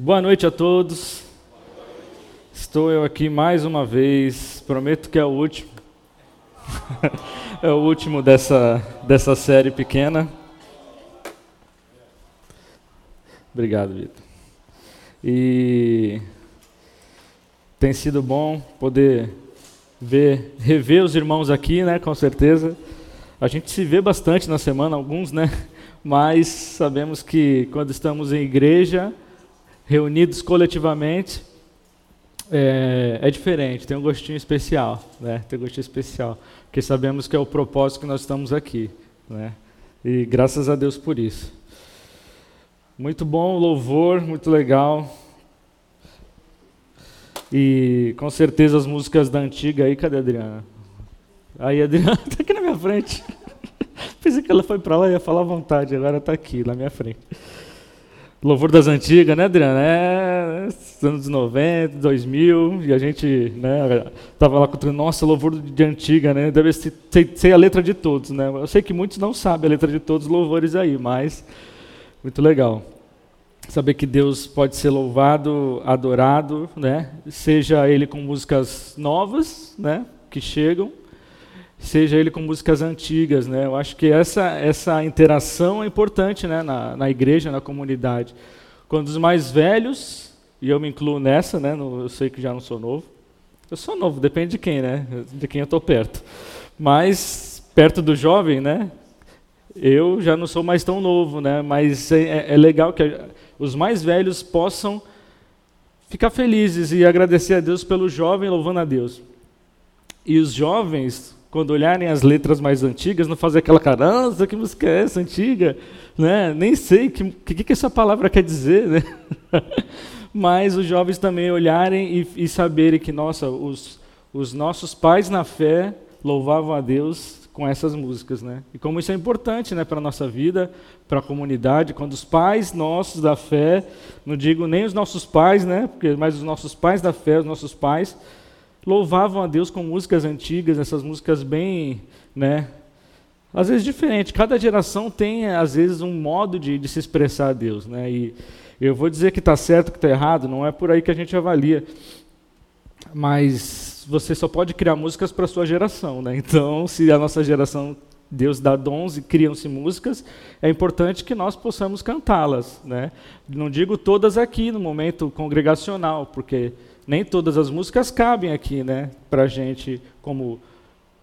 Boa noite a todos. Estou eu aqui mais uma vez. Prometo que é o último. é o último dessa, dessa série pequena. Obrigado, Vitor. E tem sido bom poder ver, rever os irmãos aqui, né? Com certeza. A gente se vê bastante na semana, alguns, né? Mas sabemos que quando estamos em igreja, reunidos coletivamente, é, é, diferente, tem um gostinho especial, né? Tem um gostinho especial, porque sabemos que é o propósito que nós estamos aqui, né? E graças a Deus por isso. Muito bom, louvor, muito legal. E com certeza as músicas da antiga aí, cadê a Adriana? Aí a Adriana está aqui na minha frente. Pensei que ela foi para lá e ia falar à vontade, agora está aqui, na minha frente. Louvor das antigas, né, Adriana? É, anos 90, 2000, e a gente né, tava lá contando, nossa, louvor de antiga, né? Deve ser, ser, a letra de todos, né? Eu sei que muitos não sabem a letra de todos os louvores aí, mas muito legal. Saber que Deus pode ser louvado, adorado, né? Seja ele com músicas novas, né, que chegam, seja ele com músicas antigas, né? Eu acho que essa essa interação é importante, né, na, na igreja, na comunidade. Quando os mais velhos, e eu me incluo nessa, né? No, eu sei que já não sou novo. Eu sou novo, depende de quem, né? De quem eu estou perto. Mas perto do jovem, né? Eu já não sou mais tão novo, né? Mas é, é, é legal que os mais velhos possam ficar felizes e agradecer a Deus pelo jovem louvando a Deus. E os jovens quando olharem as letras mais antigas, não fazer aquela cara, nossa, que música é essa antiga? Né? Nem sei o que, que, que essa palavra quer dizer. Né? Mas os jovens também olharem e, e saberem que, nossa, os, os nossos pais na fé louvavam a Deus com essas músicas, né? E como isso é importante, né, para nossa vida, para a comunidade, quando os pais nossos da fé, não digo nem os nossos pais, né, porque mas os nossos pais da fé, os nossos pais louvavam a Deus com músicas antigas, essas músicas bem, né, às vezes diferente. Cada geração tem às vezes um modo de, de se expressar a Deus, né? E eu vou dizer que está certo, que está errado, não é por aí que a gente avalia. Mas você só pode criar músicas para a sua geração, né? Então, se a nossa geração Deus dá dons e criam-se músicas, é importante que nós possamos cantá-las, né? Não digo todas aqui no momento congregacional, porque nem todas as músicas cabem aqui, né, para gente, como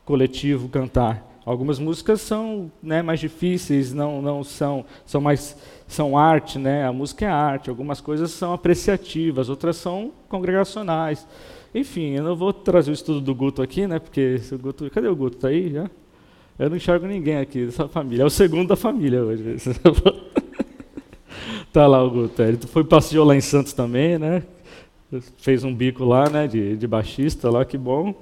coletivo, cantar. Algumas músicas são né, mais difíceis, não, não são, são mais são arte, né? A música é arte. Algumas coisas são apreciativas, outras são congregacionais. Enfim, eu não vou trazer o estudo do Guto aqui, né? Porque o Guto, cadê o Guto? Tá aí já? Eu não enxergo ninguém aqui dessa família. É o segundo da família hoje. tá lá o Guto. Ele foi passeou lá em Santos também, né? Fez um bico lá, né, de, de baixista lá, que bom.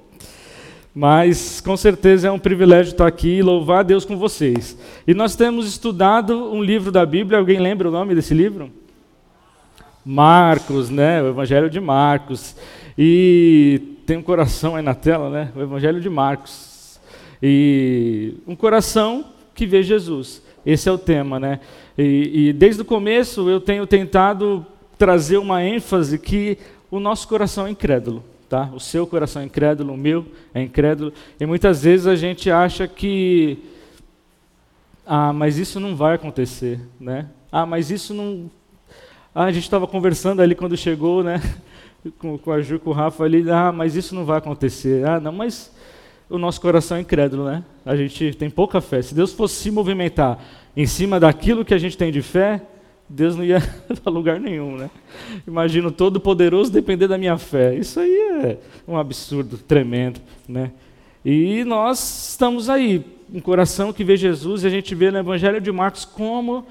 Mas com certeza é um privilégio estar aqui e louvar a Deus com vocês. E nós temos estudado um livro da Bíblia, alguém lembra o nome desse livro? Marcos, né? O Evangelho de Marcos. E tem um coração aí na tela, né? O Evangelho de Marcos. E um coração que vê Jesus. Esse é o tema, né? E, e desde o começo eu tenho tentado trazer uma ênfase que o nosso coração é incrédulo. Tá? O seu coração é incrédulo, o meu é incrédulo. E muitas vezes a gente acha que. Ah, mas isso não vai acontecer. Né? Ah, mas isso não. Ah, a gente estava conversando ali quando chegou, né? Com, com a Ju, com o Rafa ali. Ah, mas isso não vai acontecer. Ah, não, mas o nosso coração é incrédulo, né? A gente tem pouca fé. Se Deus fosse se movimentar em cima daquilo que a gente tem de fé, Deus não ia para lugar nenhum, né? Imagino todo poderoso depender da minha fé. Isso aí é um absurdo tremendo, né? E nós estamos aí, um coração que vê Jesus e a gente vê no Evangelho de Marcos como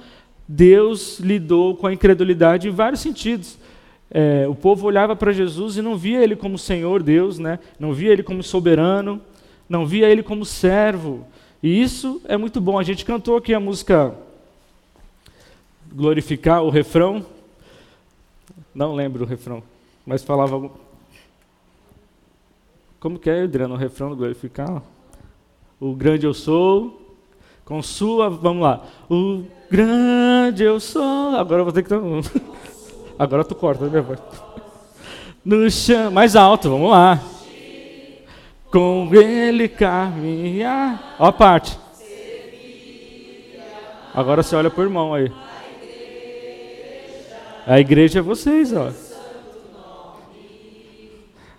Deus lidou com a incredulidade em vários sentidos. É, o povo olhava para Jesus e não via ele como Senhor Deus, né? Não via ele como soberano, não via ele como servo. E isso é muito bom. A gente cantou aqui a música glorificar o refrão. Não lembro o refrão, mas falava. Como que é, Adriano, o refrão do glorificar? O grande eu sou, com sua. Vamos lá. O grande eu sou. Agora eu vou ter que. Agora tu corta a minha voz. No chão, mais alto, vamos lá. Com ele caminhar. Ó a parte. Agora você olha pro irmão aí. A igreja é vocês, ó.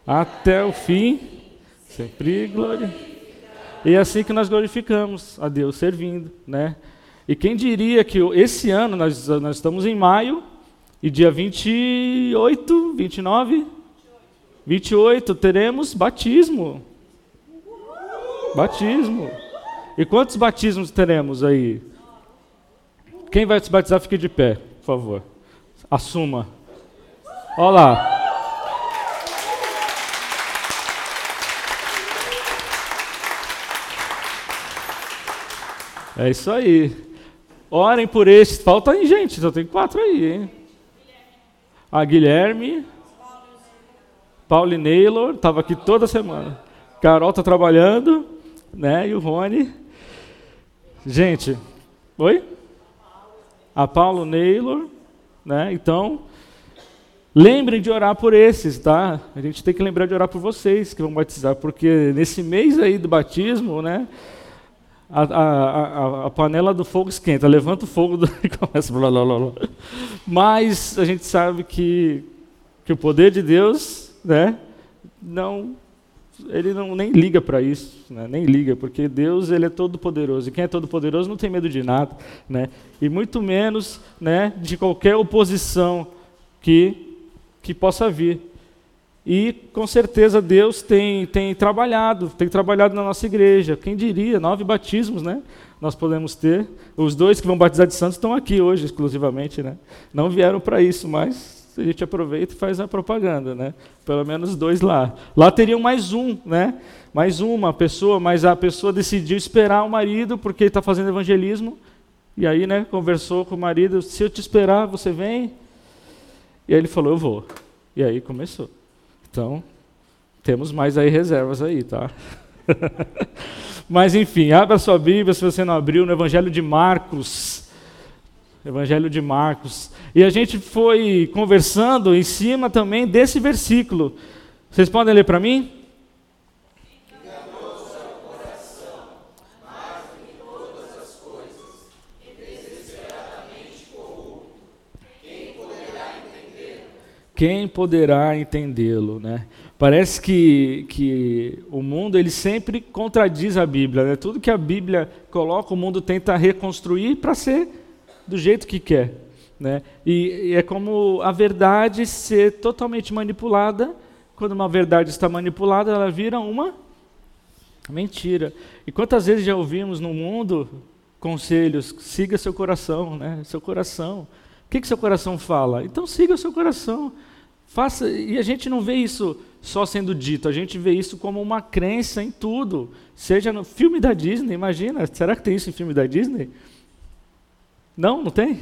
Até o fim, sempre glória. E é assim que nós glorificamos a Deus, servindo, né? E quem diria que esse ano, nós, nós estamos em maio, e dia 28, 29, 28, teremos batismo. Batismo. E quantos batismos teremos aí? Quem vai se batizar, fique de pé, por favor. Assuma. Olha lá. É isso aí. Orem por este. Falta aí, gente. Só tem quatro aí, hein? A Guilherme. Paulo Naylor. Estava aqui toda semana. Carol está trabalhando. Né? E o Rony. Gente. Oi? A Paulo Naylor. Né? Então, lembrem de orar por esses, tá? A gente tem que lembrar de orar por vocês que vão batizar, porque nesse mês aí do batismo, né? A, a, a, a panela do fogo esquenta, levanta o fogo do, e começa blá, blá, blá, blá. Mas a gente sabe que, que o poder de Deus, né? Não ele não nem liga para isso, né? nem liga, porque Deus ele é todo poderoso e quem é todo poderoso não tem medo de nada, né? E muito menos, né, de qualquer oposição que que possa vir. E com certeza Deus tem tem trabalhado, tem trabalhado na nossa igreja. Quem diria, nove batismos, né? Nós podemos ter. Os dois que vão batizar de santos estão aqui hoje exclusivamente, né? Não vieram para isso, mas a gente aproveita e faz a propaganda, né? Pelo menos dois lá. Lá teriam mais um, né? Mais uma pessoa, mas a pessoa decidiu esperar o marido porque está fazendo evangelismo. E aí, né, conversou com o marido, se eu te esperar, você vem? E aí ele falou, eu vou. E aí começou. Então, temos mais aí reservas aí, tá? Mas enfim, abra sua Bíblia se você não abriu no Evangelho de Marcos. Evangelho de Marcos. E a gente foi conversando em cima também desse versículo. Vocês podem ler para mim? Quem poderá entendê-lo, né? Parece que, que o mundo ele sempre contradiz a Bíblia, né? Tudo que a Bíblia coloca, o mundo tenta reconstruir para ser do jeito que quer. Né? E, e, é como a verdade ser totalmente manipulada. Quando uma verdade está manipulada, ela vira uma mentira. E quantas vezes já ouvimos no mundo conselhos: siga seu coração, né? Seu coração. O que, que seu coração fala? Então siga seu coração. Faça. E a gente não vê isso só sendo dito, a gente vê isso como uma crença em tudo. Seja no filme da Disney, imagina, será que tem isso em filme da Disney? Não, não tem?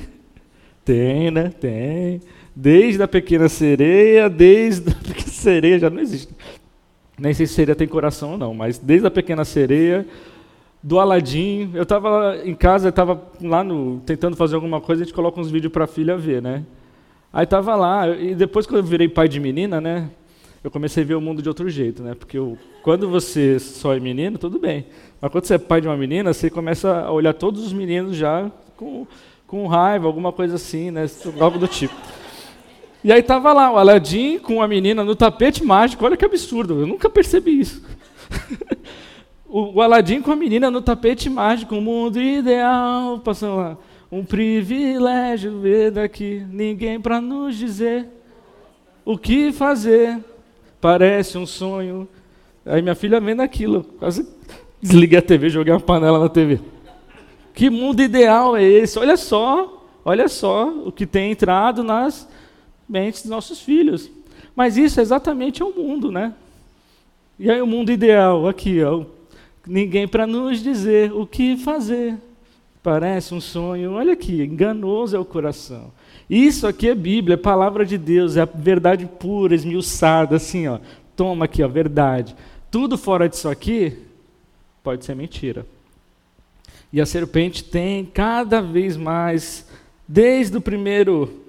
Tem, né? Tem. Desde a pequena sereia, desde a pequena sereia já não existe. Nem sei se sereia tem coração ou não, mas desde a pequena sereia, do Aladim, eu estava em casa, estava lá no, tentando fazer alguma coisa, a gente coloca uns vídeos para a filha ver, né? Aí estava lá, e depois que eu virei pai de menina, né? Eu comecei a ver o mundo de outro jeito, né? Porque eu, quando você só é menino, tudo bem. Mas quando você é pai de uma menina, você começa a olhar todos os meninos já com, com raiva, alguma coisa assim, né? Algo do tipo. E aí tava lá o Aladim com a menina no tapete mágico. Olha que absurdo, eu nunca percebi isso. o, Aladim com a menina no tapete mágico, o mundo ideal, passando lá. Um privilégio ver daqui, ninguém para nos dizer o que fazer. Parece um sonho. Aí minha filha vendo aquilo, quase desliguei a TV, joguei uma panela na TV. Que mundo ideal é esse? Olha só, olha só o que tem entrado nas mentes dos nossos filhos. Mas isso é exatamente o mundo, né? E aí o mundo ideal, aqui, ó, ninguém para nos dizer o que fazer. Parece um sonho. Olha aqui, enganoso é o coração. Isso aqui é Bíblia, é palavra de Deus, é a verdade pura, esmiuçada, assim, ó. Toma aqui, ó, verdade. Tudo fora disso aqui pode ser mentira. E a serpente tem cada vez mais, desde o primeiro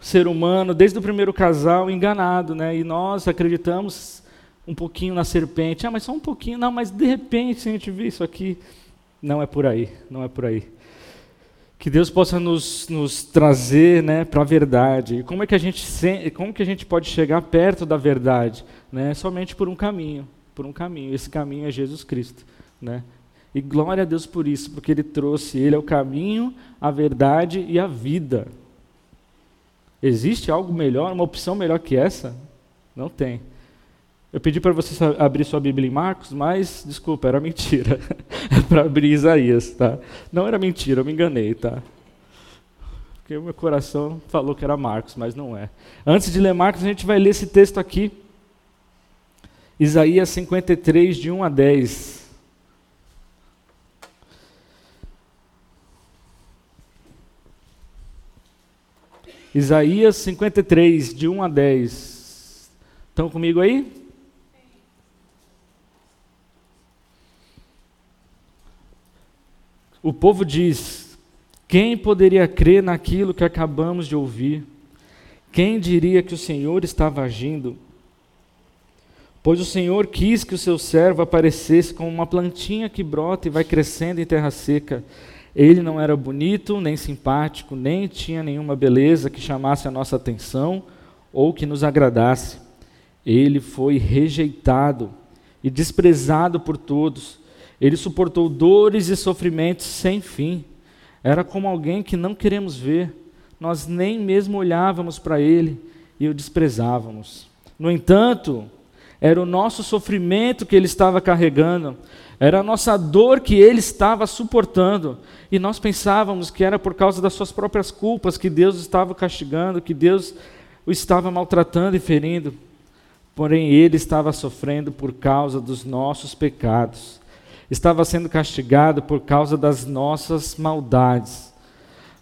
ser humano, desde o primeiro casal, enganado, né? E nós acreditamos um pouquinho na serpente. Ah, mas só um pouquinho. Não, mas de repente a gente vê isso aqui. Não é por aí, não é por aí. Que Deus possa nos, nos trazer né, para a verdade. E como é que a gente como que a gente pode chegar perto da verdade? Né? Somente por um caminho, por um caminho. Esse caminho é Jesus Cristo, né? E glória a Deus por isso, porque Ele trouxe, Ele é o caminho, a verdade e a vida. Existe algo melhor, uma opção melhor que essa? Não tem. Eu pedi para você abrir sua Bíblia em Marcos, mas, desculpa, era mentira. é para abrir Isaías, tá? Não era mentira, eu me enganei, tá? Porque o meu coração falou que era Marcos, mas não é. Antes de ler Marcos, a gente vai ler esse texto aqui. Isaías 53, de 1 a 10. Isaías 53, de 1 a 10. Estão comigo aí? O povo diz: Quem poderia crer naquilo que acabamos de ouvir? Quem diria que o Senhor estava agindo? Pois o Senhor quis que o seu servo aparecesse como uma plantinha que brota e vai crescendo em terra seca ele não era bonito, nem simpático, nem tinha nenhuma beleza que chamasse a nossa atenção ou que nos agradasse. Ele foi rejeitado e desprezado por todos. Ele suportou dores e sofrimentos sem fim. Era como alguém que não queremos ver. Nós nem mesmo olhávamos para ele e o desprezávamos. No entanto, era o nosso sofrimento que ele estava carregando, era a nossa dor que ele estava suportando. E nós pensávamos que era por causa das suas próprias culpas que Deus estava castigando, que Deus o estava maltratando e ferindo. Porém, ele estava sofrendo por causa dos nossos pecados. Estava sendo castigado por causa das nossas maldades.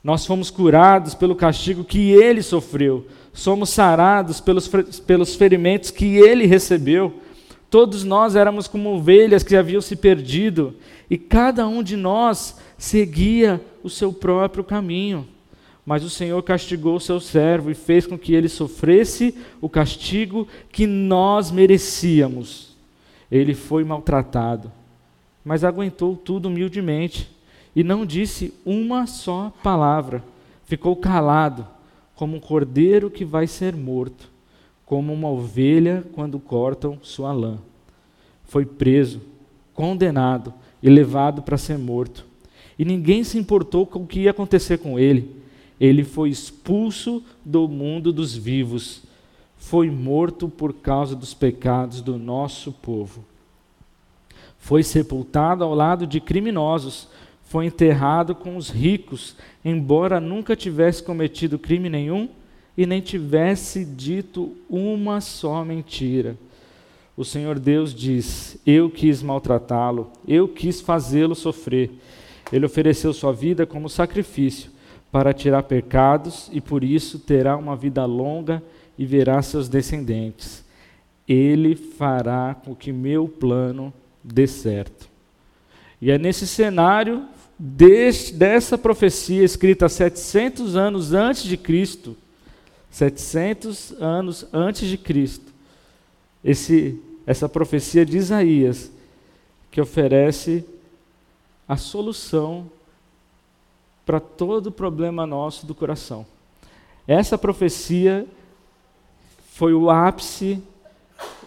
Nós fomos curados pelo castigo que ele sofreu. Somos sarados pelos, pelos ferimentos que ele recebeu. Todos nós éramos como ovelhas que haviam se perdido, e cada um de nós seguia o seu próprio caminho. Mas o Senhor castigou o seu servo e fez com que ele sofresse o castigo que nós merecíamos. Ele foi maltratado, mas aguentou tudo humildemente e não disse uma só palavra. Ficou calado, como um cordeiro que vai ser morto como uma ovelha quando cortam sua lã. Foi preso, condenado e levado para ser morto. E ninguém se importou com o que ia acontecer com ele. Ele foi expulso do mundo dos vivos. Foi morto por causa dos pecados do nosso povo. Foi sepultado ao lado de criminosos. Foi enterrado com os ricos, embora nunca tivesse cometido crime nenhum e nem tivesse dito uma só mentira. O Senhor Deus diz: Eu quis maltratá-lo, eu quis fazê-lo sofrer. Ele ofereceu sua vida como sacrifício para tirar pecados e por isso terá uma vida longa e verá seus descendentes. Ele fará com que meu plano dê certo. E é nesse cenário desse, dessa profecia escrita 700 anos antes de Cristo 700 anos antes de Cristo, esse, essa profecia de Isaías, que oferece a solução para todo o problema nosso do coração. Essa profecia foi o ápice,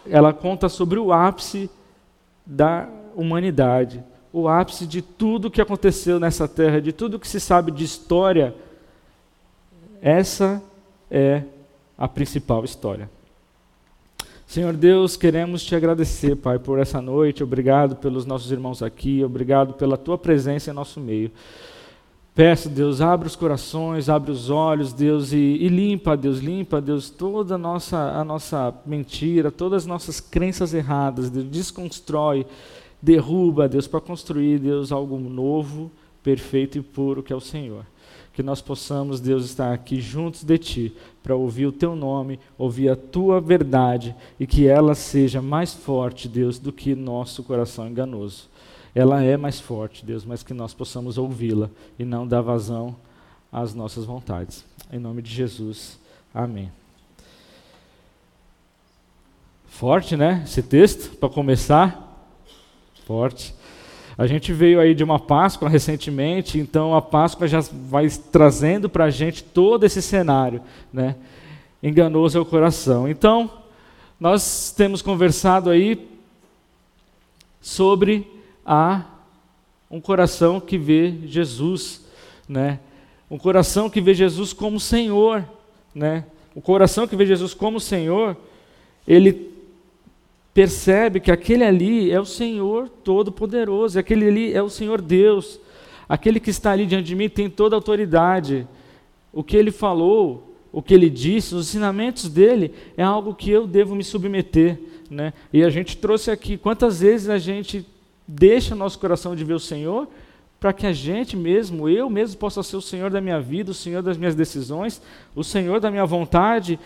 ela conta sobre o ápice da humanidade, o ápice de tudo que aconteceu nessa terra, de tudo que se sabe de história. Essa é a principal história. Senhor Deus, queremos te agradecer, Pai, por essa noite. Obrigado pelos nossos irmãos aqui. Obrigado pela tua presença em nosso meio. Peço, Deus, abre os corações, abre os olhos, Deus, e, e, limpa, Deus, limpa, Deus, toda a nossa, a nossa mentira, todas as nossas crenças erradas, Deus, desconstrói, derruba, Deus, para construir, Deus, algo novo, perfeito e puro que é o Senhor que nós possamos, Deus, estar aqui juntos de Ti, para ouvir o Teu nome, ouvir a Tua verdade e que ela seja mais forte, Deus, do que nosso coração enganoso. Ela é mais forte, Deus, mas que nós possamos ouvi-la e não dar vazão às nossas vontades. Em nome de Jesus. Amém. Forte, né? Esse texto, para começar. A gente veio aí de uma Páscoa recentemente, então a Páscoa já vai trazendo para a gente todo esse cenário, né? Enganoso é o coração. Então, nós temos conversado aí sobre a um coração que vê Jesus, né? Um coração que vê Jesus como Senhor, né? O coração que vê Jesus como Senhor, ele percebe que aquele ali é o Senhor Todo-Poderoso, aquele ali é o Senhor Deus, aquele que está ali diante de mim tem toda a autoridade. O que ele falou, o que ele disse, os ensinamentos dele é algo que eu devo me submeter. Né? E a gente trouxe aqui quantas vezes a gente deixa nosso coração de ver o Senhor para que a gente mesmo, eu mesmo, possa ser o Senhor da minha vida, o Senhor das minhas decisões, o Senhor da minha vontade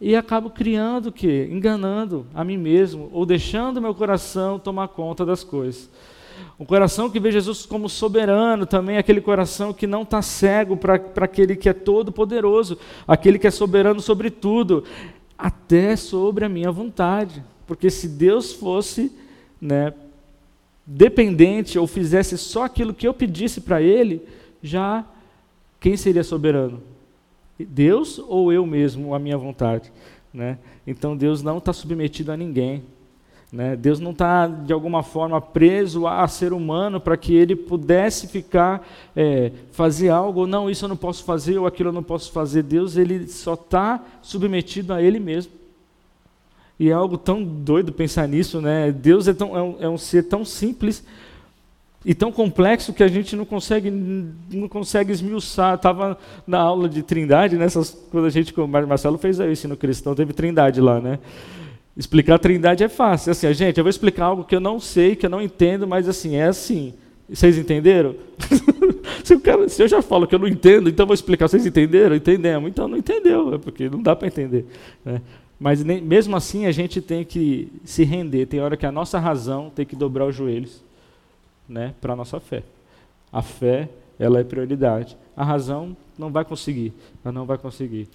e acabo criando o quê? Enganando a mim mesmo, ou deixando meu coração tomar conta das coisas. Um coração que vê Jesus como soberano também, aquele coração que não está cego para aquele que é todo poderoso, aquele que é soberano sobre tudo, até sobre a minha vontade. Porque se Deus fosse né, dependente ou fizesse só aquilo que eu pedisse para Ele, já quem seria soberano? Deus ou eu mesmo, a minha vontade. Né? Então Deus não está submetido a ninguém. Né? Deus não está, de alguma forma, preso a ser humano para que ele pudesse ficar, é, fazer algo, ou não, isso eu não posso fazer, ou aquilo eu não posso fazer. Deus ele só está submetido a Ele mesmo. E é algo tão doido pensar nisso, né? Deus é, tão, é, um, é um ser tão simples e tão complexo que a gente não consegue não consegue esmiuçar. Estava na aula de Trindade, nessas né, quando a gente o Marcelo fez aí, ensino cristão, teve Trindade lá, né? Explicar a Trindade é fácil. Assim, gente, eu vou explicar algo que eu não sei, que eu não entendo, mas assim é assim. Vocês entenderam? se, se, eu já falo que eu não entendo, então vou explicar. Vocês entenderam? Entendemos. Então não entendeu, é porque não dá para entender. Né? Mas nem, mesmo assim a gente tem que se render. Tem hora que a nossa razão tem que dobrar os joelhos né, para a nossa fé. A fé, ela é prioridade. A razão não vai conseguir, ela não vai conseguir.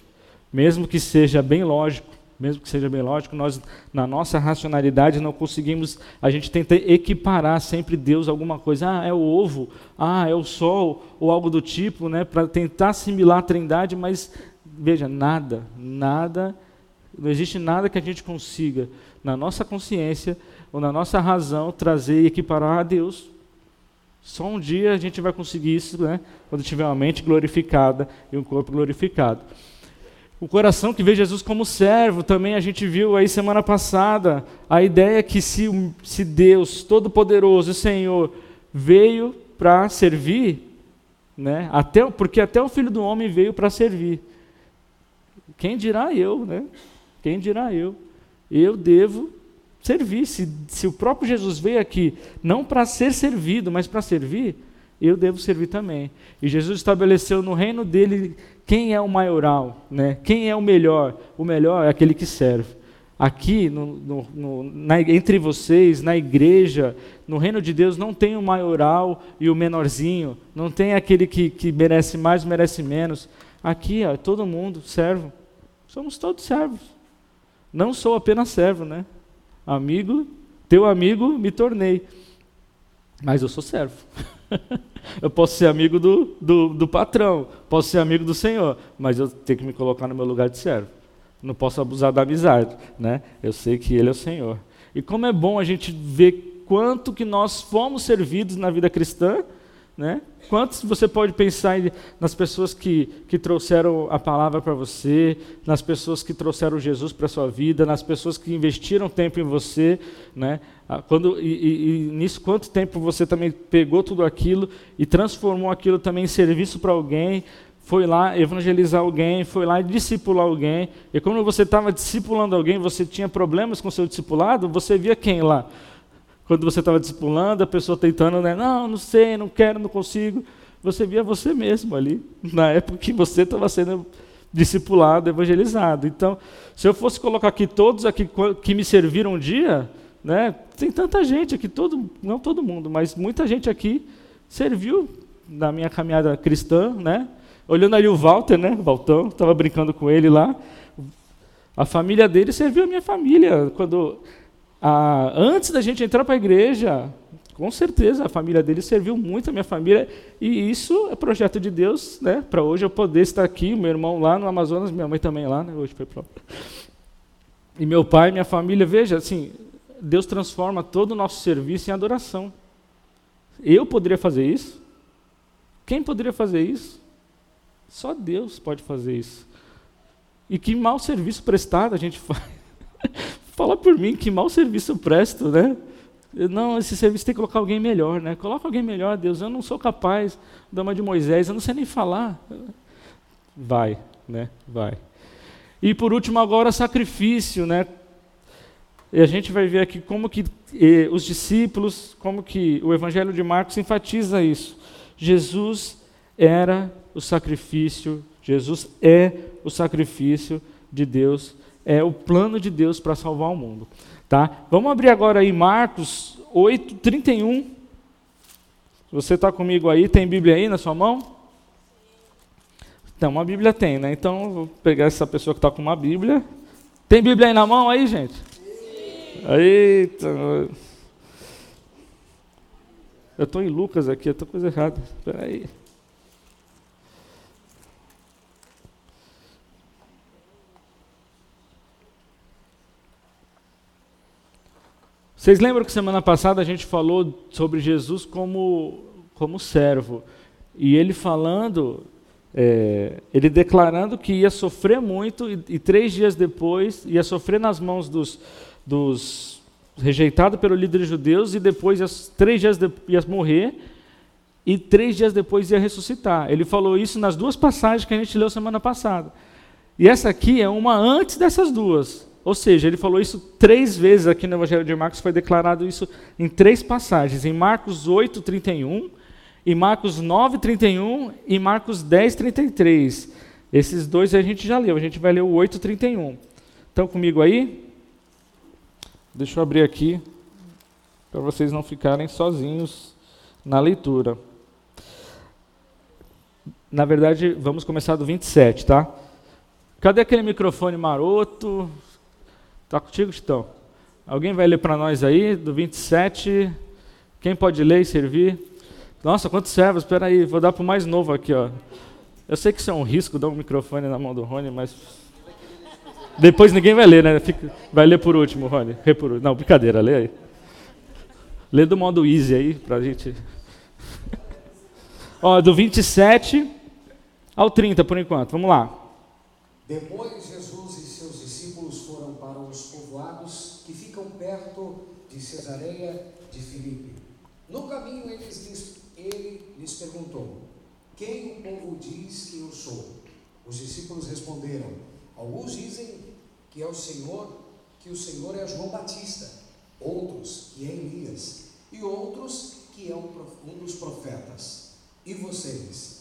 Mesmo que seja bem lógico, mesmo que seja bem lógico, nós na nossa racionalidade não conseguimos, a gente tenta equiparar sempre Deus a alguma coisa, ah, é o ovo, ah, é o sol, ou algo do tipo, né, para tentar assimilar a Trindade, mas veja, nada, nada, não existe nada que a gente consiga na nossa consciência ou na nossa razão trazer e equiparar a Deus. Só um dia a gente vai conseguir isso, né? quando tiver uma mente glorificada e um corpo glorificado. O coração que vê Jesus como servo, também a gente viu aí semana passada, a ideia que se, se Deus Todo-Poderoso, Senhor, veio para servir, né? até, porque até o Filho do Homem veio para servir. Quem dirá eu, né? Quem dirá eu? Eu devo servir. Se, se o próprio Jesus veio aqui não para ser servido, mas para servir, eu devo servir também. E Jesus estabeleceu no reino dele quem é o maioral, né? quem é o melhor. O melhor é aquele que serve. Aqui, no, no, no, na, entre vocês, na igreja, no reino de Deus, não tem o maioral e o menorzinho, não tem aquele que, que merece mais, merece menos. Aqui, ó, todo mundo servo. Somos todos servos. Não sou apenas servo, né? Amigo, teu amigo me tornei. Mas eu sou servo. eu posso ser amigo do, do, do, patrão, posso ser amigo do Senhor, mas eu tenho que me colocar no meu lugar de servo. Não posso abusar da amizade, né? Eu sei que Ele é o Senhor. E como é bom a gente ver quanto que nós fomos servidos na vida cristã, né? Quantos você pode pensar nas pessoas que, que trouxeram a palavra para você, nas pessoas que trouxeram Jesus para a sua vida, nas pessoas que investiram tempo em você, né? Ah, quando, e, e, e nisso, quanto tempo você também pegou tudo aquilo e transformou aquilo também em serviço para alguém, foi lá evangelizar alguém, foi lá discipular alguém, e quando você estava discipulando alguém, você tinha problemas com seu discipulado, você via quem lá? Quando você estava discipulando, a pessoa tentando, né? Não, não sei, não quero, não consigo. Você via você mesmo ali, na época que você estava sendo discipulado, evangelizado. Então, se eu fosse colocar aqui todos aqui que me serviram um dia, né? Tem tanta gente aqui, todo, não todo mundo, mas muita gente aqui serviu na minha caminhada cristã, né? Olhando ali o Walter, né? Valtão, estava brincando com ele lá. A família dele serviu a minha família. Quando, a, antes da gente entrar para a igreja, com certeza a família dele serviu muito a minha família. E isso é projeto de Deus, né? Para hoje eu poder estar aqui, meu irmão lá no Amazonas, minha mãe também lá, né? Hoje foi para E meu pai, minha família, veja, assim, Deus transforma todo o nosso serviço em adoração. Eu poderia fazer isso? Quem poderia fazer isso? Só Deus pode fazer isso. E que mau serviço prestado a gente faz. Fala por mim, que mau serviço eu presto, né? Não, esse serviço tem que colocar alguém melhor, né? Coloca alguém melhor, Deus. Eu não sou capaz, dama de Moisés, eu não sei nem falar. Vai, né? Vai. E por último agora sacrifício, né? E a gente vai ver aqui como que eh, os discípulos, como que o Evangelho de Marcos enfatiza isso. Jesus era o sacrifício, Jesus é o sacrifício de Deus, é o plano de Deus para salvar o mundo. Tá? Vamos abrir agora aí Marcos 8, 31. Se você está comigo aí, tem Bíblia aí na sua mão? Então, uma Bíblia tem, né? Então, vou pegar essa pessoa que está com uma Bíblia. Tem Bíblia aí na mão aí, gente? Eita. Eu estou em Lucas aqui, eu estou coisa errada. Espera aí. Vocês lembram que semana passada a gente falou sobre Jesus como, como servo? E ele falando, é, ele declarando que ia sofrer muito e, e, três dias depois ia sofrer nas mãos dos, dos rejeitado pelo líder judeus e depois, três dias de, ia morrer e três dias depois ia ressuscitar. Ele falou isso nas duas passagens que a gente leu semana passada. E essa aqui é uma antes dessas duas. Ou seja, ele falou isso três vezes aqui no Evangelho de Marcos, foi declarado isso em três passagens. Em Marcos 8, 31, em Marcos 9, 31 e Marcos 10, 33. Esses dois a gente já leu, a gente vai ler o 8, 31. Estão comigo aí? Deixa eu abrir aqui para vocês não ficarem sozinhos na leitura. Na verdade, vamos começar do 27, tá? Cadê aquele microfone maroto? Tá contigo, Titão? Alguém vai ler para nós aí, do 27? Quem pode ler e servir? Nossa, quantos servos? Espera aí, vou dar para o mais novo aqui, ó. Eu sei que isso é um risco, dar um microfone na mão do Rony, mas depois ninguém vai ler, né? Fica, vai ler por último, Rony. Não, brincadeira, lê aí. Lê do modo easy aí, pra gente. Ó, do 27 ao 30 por enquanto. Vamos lá. Depois Jesus e seus discípulos foram para os povoados que ficam perto de Cesareia de Filipe. No caminho eles, ele lhes perguntou: Quem o povo diz que eu sou? Os discípulos responderam: Alguns dizem que é o Senhor, que o Senhor é João Batista, outros que é Elias, e outros que é um dos profetas. E vocês?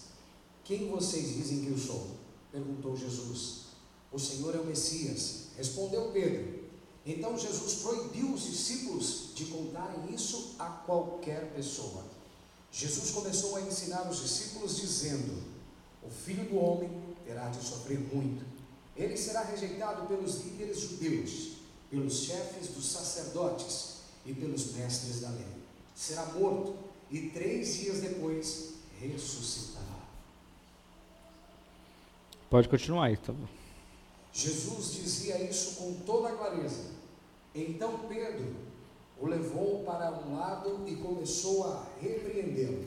Quem vocês dizem que eu sou? perguntou Jesus. O Senhor é o Messias, respondeu Pedro. Então Jesus proibiu os discípulos de contarem isso a qualquer pessoa. Jesus começou a ensinar os discípulos dizendo: O filho do homem terá de sofrer muito ele será rejeitado pelos líderes judeus, pelos chefes dos sacerdotes e pelos mestres da lei. Será morto e três dias depois ressuscitará. Pode continuar aí, tá bom. Jesus dizia isso com toda clareza. Então Pedro o levou para um lado e começou a repreendê-lo.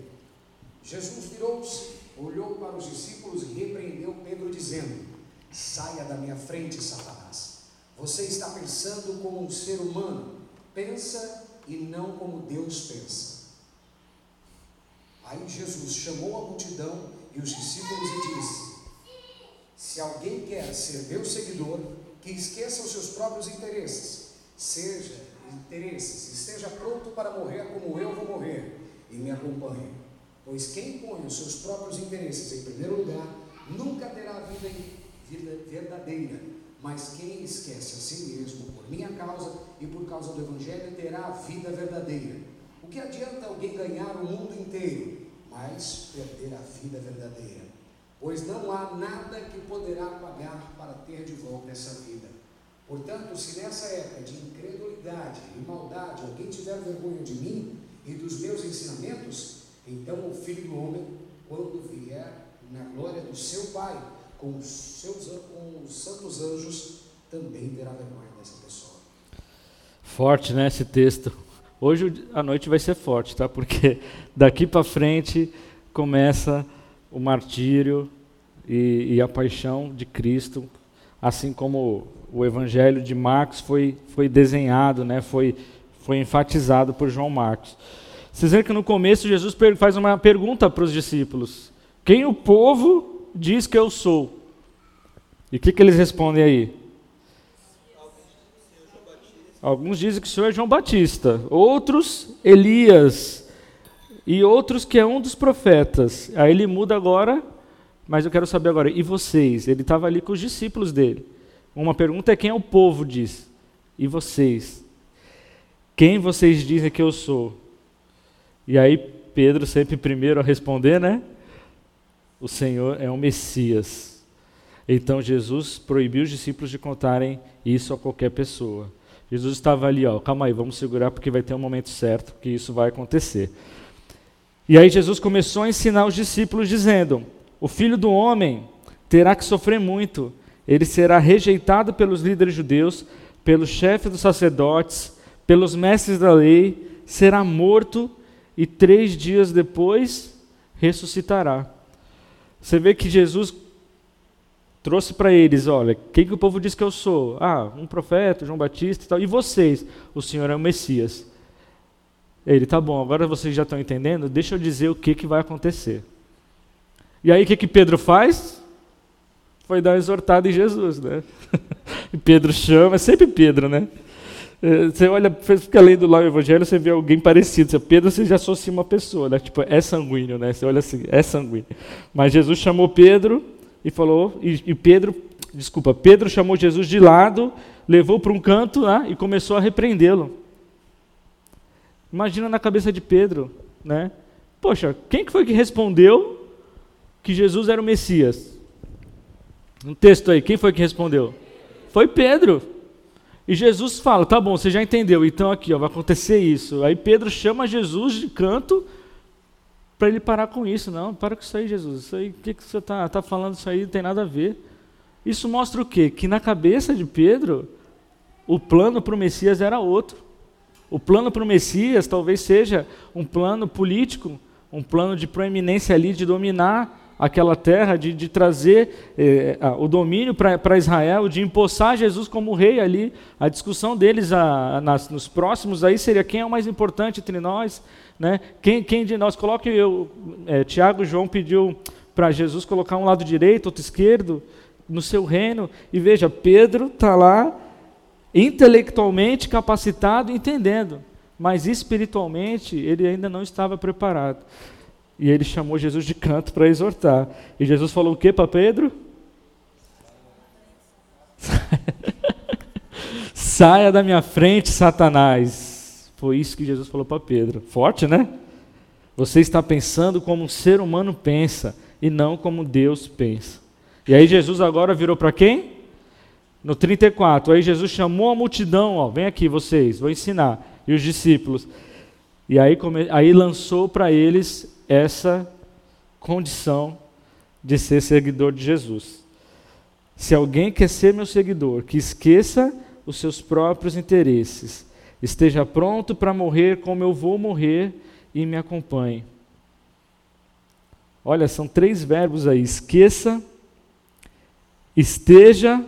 Jesus virou-se, olhou para os discípulos e repreendeu Pedro, dizendo: Saia da minha frente, Satanás. Você está pensando como um ser humano, pensa e não como Deus pensa. Aí Jesus chamou a multidão e os discípulos e disse: Se alguém quer ser meu seguidor, que esqueça os seus próprios interesses, seja interesses, esteja pronto para morrer como eu vou morrer, e me acompanhe. Pois quem põe os seus próprios interesses em primeiro lugar, nunca terá vida vida verdadeira. Mas quem esquece a si mesmo por minha causa e por causa do Evangelho terá a vida verdadeira. O que adianta alguém ganhar o mundo inteiro, mas perder a vida verdadeira? Pois não há nada que poderá pagar para ter de volta essa vida. Portanto, se nessa época de incredulidade e maldade alguém tiver vergonha de mim e dos meus ensinamentos, então o Filho do Homem, quando vier na glória do seu Pai, com os, seus, com os santos anjos, também terá vergonha dessa pessoa. Forte, né, esse texto. Hoje a noite vai ser forte, tá? Porque daqui para frente começa o martírio e, e, a paixão de Cristo, assim como o Evangelho de Marcos foi, foi desenhado, né? Foi, foi enfatizado por João Marcos. Vocês veem que no começo Jesus faz uma pergunta para os discípulos: Quem o povo diz que eu sou? E o que, que eles respondem aí? Alguns dizem que o Senhor é João Batista, outros Elias, e outros que é um dos profetas. Aí ele muda agora, mas eu quero saber agora, e vocês? Ele estava ali com os discípulos dele. Uma pergunta é quem é o povo diz. E vocês? Quem vocês dizem que eu sou? E aí Pedro sempre primeiro a responder, né? O Senhor é o Messias. Então Jesus proibiu os discípulos de contarem isso a qualquer pessoa. Jesus estava ali, ó, calma aí, vamos segurar porque vai ter um momento certo que isso vai acontecer. E aí Jesus começou a ensinar os discípulos dizendo: O filho do homem terá que sofrer muito, ele será rejeitado pelos líderes judeus, pelos chefes dos sacerdotes, pelos mestres da lei, será morto e três dias depois ressuscitará. Você vê que Jesus trouxe para eles, olha, quem que o povo diz que eu sou? Ah, um profeta, João Batista e tal. E vocês? O Senhor é o Messias. Ele, tá bom, agora vocês já estão entendendo? Deixa eu dizer o que, que vai acontecer. E aí o que, que Pedro faz? Foi dar uma exortada em Jesus, né? e Pedro chama, é sempre Pedro, né? É, você olha, fica lendo lá o Evangelho, você vê alguém parecido. Você, Pedro, você já associa uma pessoa, né? Tipo, é sanguíneo, né? Você olha assim, é sanguíneo. Mas Jesus chamou Pedro e falou, e, e Pedro, desculpa, Pedro chamou Jesus de lado, levou para um canto né, e começou a repreendê-lo. Imagina na cabeça de Pedro, né? Poxa, quem que foi que respondeu que Jesus era o Messias? Um texto aí, quem foi que respondeu? Foi Pedro. E Jesus fala: tá bom, você já entendeu, então aqui ó, vai acontecer isso. Aí Pedro chama Jesus de canto para ele parar com isso. Não, para com isso aí, Jesus. Isso aí, o que, que você está tá falando? Isso aí não tem nada a ver. Isso mostra o quê? Que na cabeça de Pedro, o plano para o Messias era outro. O plano para o Messias talvez seja um plano político, um plano de proeminência ali, de dominar aquela terra, de, de trazer eh, o domínio para Israel, de empossar Jesus como rei ali. A discussão deles a, nas, nos próximos aí seria quem é o mais importante entre nós. Né? Quem, quem de nós, coloque eu, é, Tiago João pediu para Jesus colocar um lado direito, outro esquerdo, no seu reino, e veja, Pedro está lá intelectualmente capacitado, entendendo, mas espiritualmente ele ainda não estava preparado. E ele chamou Jesus de canto para exortar. E Jesus falou o que para Pedro? Saia da minha frente, Satanás. Foi isso que Jesus falou para Pedro. Forte, né? Você está pensando como um ser humano pensa e não como Deus pensa. E aí Jesus agora virou para quem? No 34. Aí Jesus chamou a multidão, ó, vem aqui vocês, vou ensinar. E os discípulos. E aí, come... aí lançou para eles essa condição de ser seguidor de Jesus. Se alguém quer ser meu seguidor, que esqueça os seus próprios interesses, esteja pronto para morrer como eu vou morrer e me acompanhe. Olha, são três verbos aí: esqueça, esteja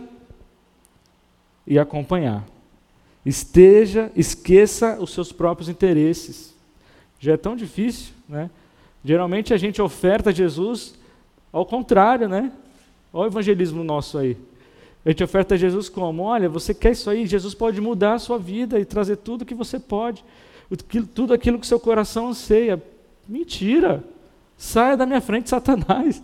e acompanhar. Esteja, esqueça os seus próprios interesses. Já é tão difícil, né? Geralmente a gente oferta Jesus ao contrário, né? Olha o evangelismo nosso aí. A gente oferta Jesus como? Olha, você quer isso aí? Jesus pode mudar a sua vida e trazer tudo que você pode, tudo aquilo que seu coração anseia. Mentira! Saia da minha frente, Satanás.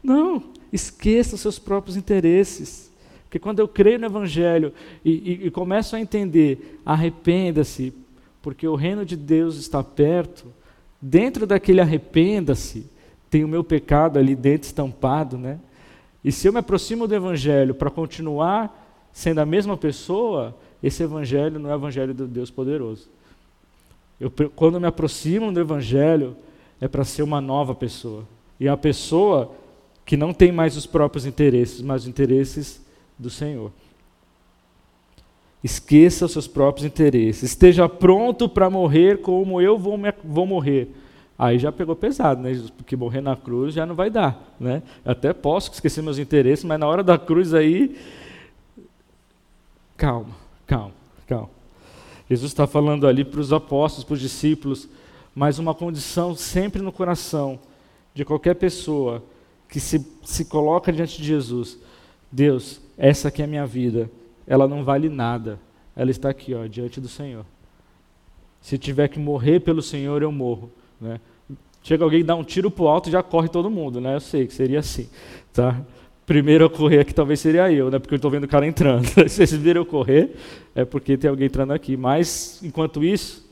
Não, esqueça os seus próprios interesses. Porque quando eu creio no Evangelho e, e, e começo a entender, arrependa-se, porque o reino de Deus está perto, dentro daquele arrependa-se, tem o meu pecado ali dentro estampado, né? E se eu me aproximo do Evangelho para continuar sendo a mesma pessoa, esse Evangelho não é o Evangelho do Deus poderoso. Eu, quando eu me aproximo do Evangelho, é para ser uma nova pessoa. E a pessoa que não tem mais os próprios interesses, mas os interesses do Senhor. Esqueça os seus próprios interesses. Esteja pronto para morrer como eu vou, vou morrer. Aí já pegou pesado, né? Porque morrer na cruz já não vai dar, né? Até posso esquecer meus interesses, mas na hora da cruz aí, calma, calma, calma. Jesus está falando ali para os apóstolos, para os discípulos, mas uma condição sempre no coração de qualquer pessoa que se, se coloca diante de Jesus. Deus, essa aqui é a minha vida, ela não vale nada, ela está aqui, ó, diante do Senhor. Se tiver que morrer pelo Senhor, eu morro. Né? Chega alguém, dá um tiro para o alto e já corre todo mundo, né? Eu sei que seria assim, tá? Primeiro a correr aqui talvez seria eu, né? Porque eu estou vendo o cara entrando. Se vocês viram eu correr, é porque tem alguém entrando aqui. Mas, enquanto isso,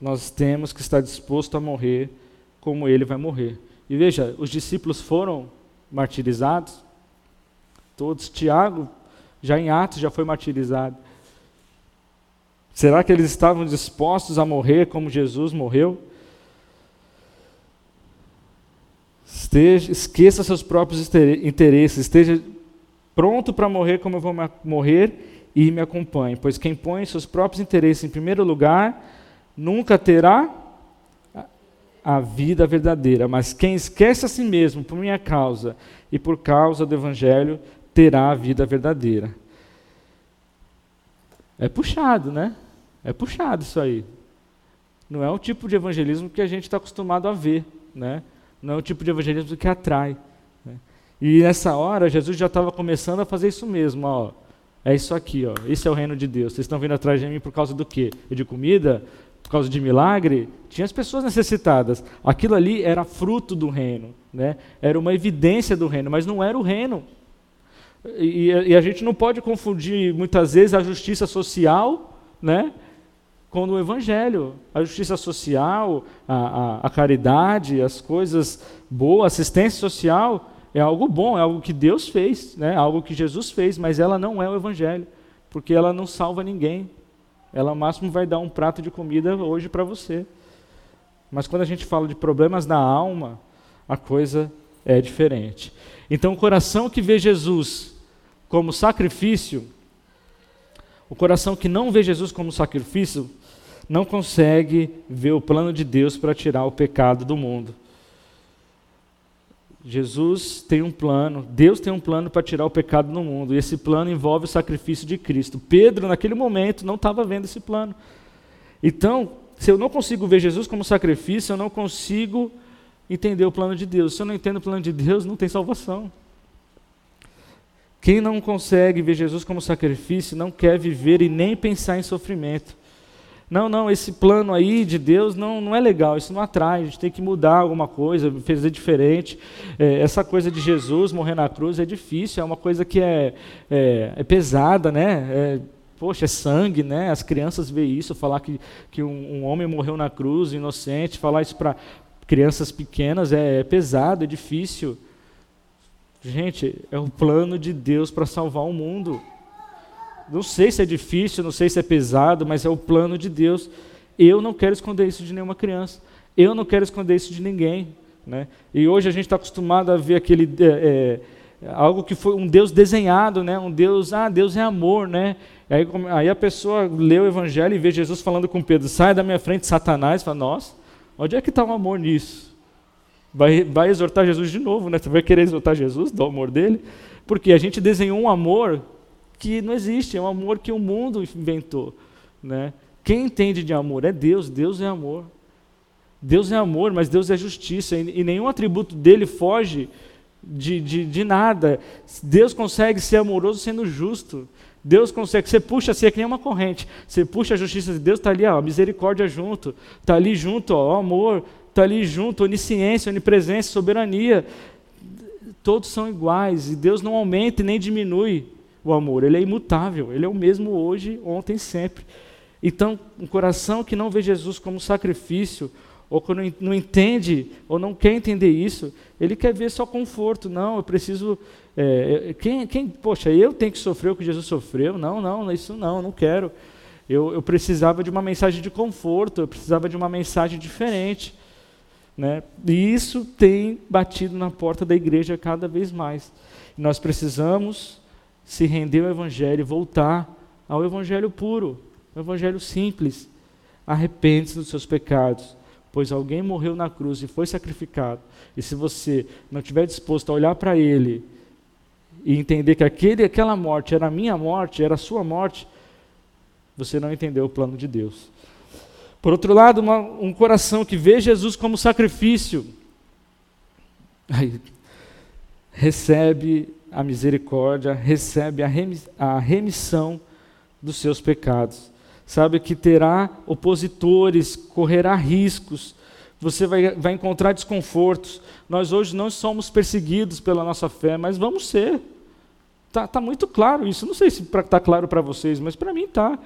nós temos que estar disposto a morrer como ele vai morrer. E veja, os discípulos foram martirizados, todos. Tiago, já em Atos, já foi martirizado. Será que eles estavam dispostos a morrer como Jesus morreu? Esteja, esqueça seus próprios interesses, esteja pronto para morrer como eu vou morrer e me acompanhe, pois quem põe seus próprios interesses em primeiro lugar nunca terá a vida verdadeira, mas quem esquece a si mesmo por minha causa e por causa do evangelho terá a vida verdadeira. É puxado, né? É puxado isso aí. Não é o tipo de evangelismo que a gente está acostumado a ver, né? não é o tipo de evangelismo que atrai. Né? E nessa hora, Jesus já estava começando a fazer isso mesmo. Ó. É isso aqui, ó. esse é o reino de Deus. Vocês estão vindo atrás de mim por causa do quê? De comida? Por causa de milagre? Tinha as pessoas necessitadas. Aquilo ali era fruto do reino. Né? Era uma evidência do reino, mas não era o reino. E, e a gente não pode confundir muitas vezes a justiça social né, com o Evangelho. A justiça social, a, a, a caridade, as coisas boas, assistência social, é algo bom, é algo que Deus fez, né? algo que Jesus fez, mas ela não é o Evangelho, porque ela não salva ninguém. Ela, ao máximo, vai dar um prato de comida hoje para você. Mas quando a gente fala de problemas na alma, a coisa é diferente. Então, o coração que vê Jesus como sacrifício, o coração que não vê Jesus como sacrifício, não consegue ver o plano de Deus para tirar o pecado do mundo. Jesus tem um plano, Deus tem um plano para tirar o pecado do mundo, e esse plano envolve o sacrifício de Cristo. Pedro, naquele momento, não estava vendo esse plano. Então, se eu não consigo ver Jesus como sacrifício, eu não consigo entender o plano de Deus. Se eu não entendo o plano de Deus, não tem salvação. Quem não consegue ver Jesus como sacrifício não quer viver e nem pensar em sofrimento. Não, não, esse plano aí de Deus não, não é legal, isso não atrai, a gente tem que mudar alguma coisa, fazer diferente. É, essa coisa de Jesus morrer na cruz é difícil, é uma coisa que é, é, é pesada, né? É, poxa, é sangue, né? As crianças veem isso, falar que, que um, um homem morreu na cruz, inocente, falar isso para crianças pequenas é, é pesado, é difícil. Gente, é o plano de Deus para salvar o mundo. Não sei se é difícil, não sei se é pesado, mas é o plano de Deus. Eu não quero esconder isso de nenhuma criança. Eu não quero esconder isso de ninguém. Né? E hoje a gente está acostumado a ver aquele é, é, algo que foi um Deus desenhado, né? Um Deus, ah, Deus é amor, né? Aí, aí a pessoa lê o Evangelho e vê Jesus falando com Pedro: sai da minha frente, Satanás. Fala, nossa, onde é que está o amor nisso? Vai, vai exortar Jesus de novo, né? Você vai querer exortar Jesus do amor dele? Porque a gente desenhou um amor que não existe, é um amor que o mundo inventou. Né? Quem entende de amor é Deus, Deus é amor. Deus é amor, mas Deus é justiça, e, nenhum atributo dele foge de, de, de nada. Deus consegue ser amoroso sendo justo. Deus consegue, você puxa assim, é que nem uma corrente. Você puxa a justiça de Deus, está ali, ó, a misericórdia junto, está ali junto, ó, o amor, está ali junto, onisciência, onipresença, soberania. Todos são iguais, e Deus não aumenta e nem diminui o amor. Ele é imutável, ele é o mesmo hoje, ontem, sempre. Então, um coração que não vê Jesus como sacrifício ou quando não entende, ou não quer entender isso, ele quer ver só conforto. Não, eu preciso. É, quem, quem, poxa, eu tenho que sofrer o que Jesus sofreu? Não, não, isso não, não quero. Eu, eu precisava de uma mensagem de conforto, eu precisava de uma mensagem diferente. Né? E isso tem batido na porta da igreja cada vez mais. Nós precisamos se render ao Evangelho e voltar ao Evangelho puro, ao Evangelho simples. Arrepende-se dos seus pecados, pois alguém morreu na cruz e foi sacrificado. E se você não estiver disposto a olhar para ele e entender que aquele, aquela morte era a minha morte, era a sua morte, você não entendeu o plano de Deus. Por outro lado, uma, um coração que vê Jesus como sacrifício, aí, recebe a misericórdia, recebe a remissão dos seus pecados. Sabe que terá opositores, correrá riscos, você vai, vai encontrar desconfortos. Nós hoje não somos perseguidos pela nossa fé, mas vamos ser. Está tá muito claro isso. Não sei se está claro para vocês, mas para mim está.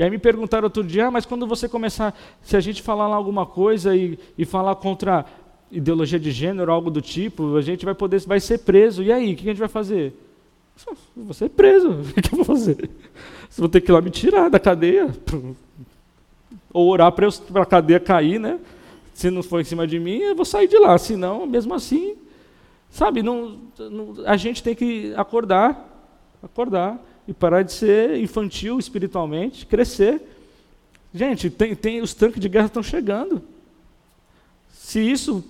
E aí me perguntaram outro dia, ah, mas quando você começar, se a gente falar lá alguma coisa e, e falar contra ideologia de gênero, algo do tipo, a gente vai poder, vai ser preso. E aí, o que a gente vai fazer? Vou ser preso. O que eu vou fazer? Vão ter que ir lá me tirar da cadeia. Ou orar para a cadeia cair, né? Se não for em cima de mim, eu vou sair de lá. Se não, mesmo assim, sabe, não, não, a gente tem que acordar, acordar e parar de ser infantil espiritualmente, crescer. Gente, tem, tem, os tanques de guerra estão chegando. Se isso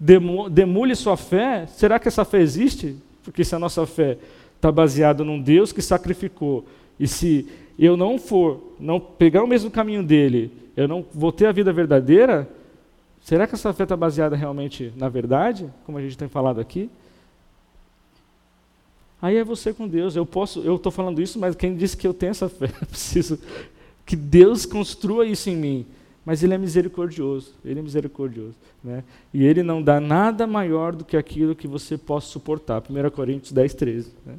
demule sua fé, será que essa fé existe? Porque se a nossa fé está baseada num Deus que sacrificou, e se eu não for, não pegar o mesmo caminho dele, eu não vou ter a vida verdadeira, será que essa fé está baseada realmente na verdade, como a gente tem falado aqui? Aí é você com Deus. Eu posso, eu estou falando isso, mas quem disse que eu tenho essa fé? Eu preciso que Deus construa isso em mim. Mas Ele é misericordioso. Ele é misericordioso, né? E Ele não dá nada maior do que aquilo que você possa suportar. 1 Coríntios 10, 13. Né?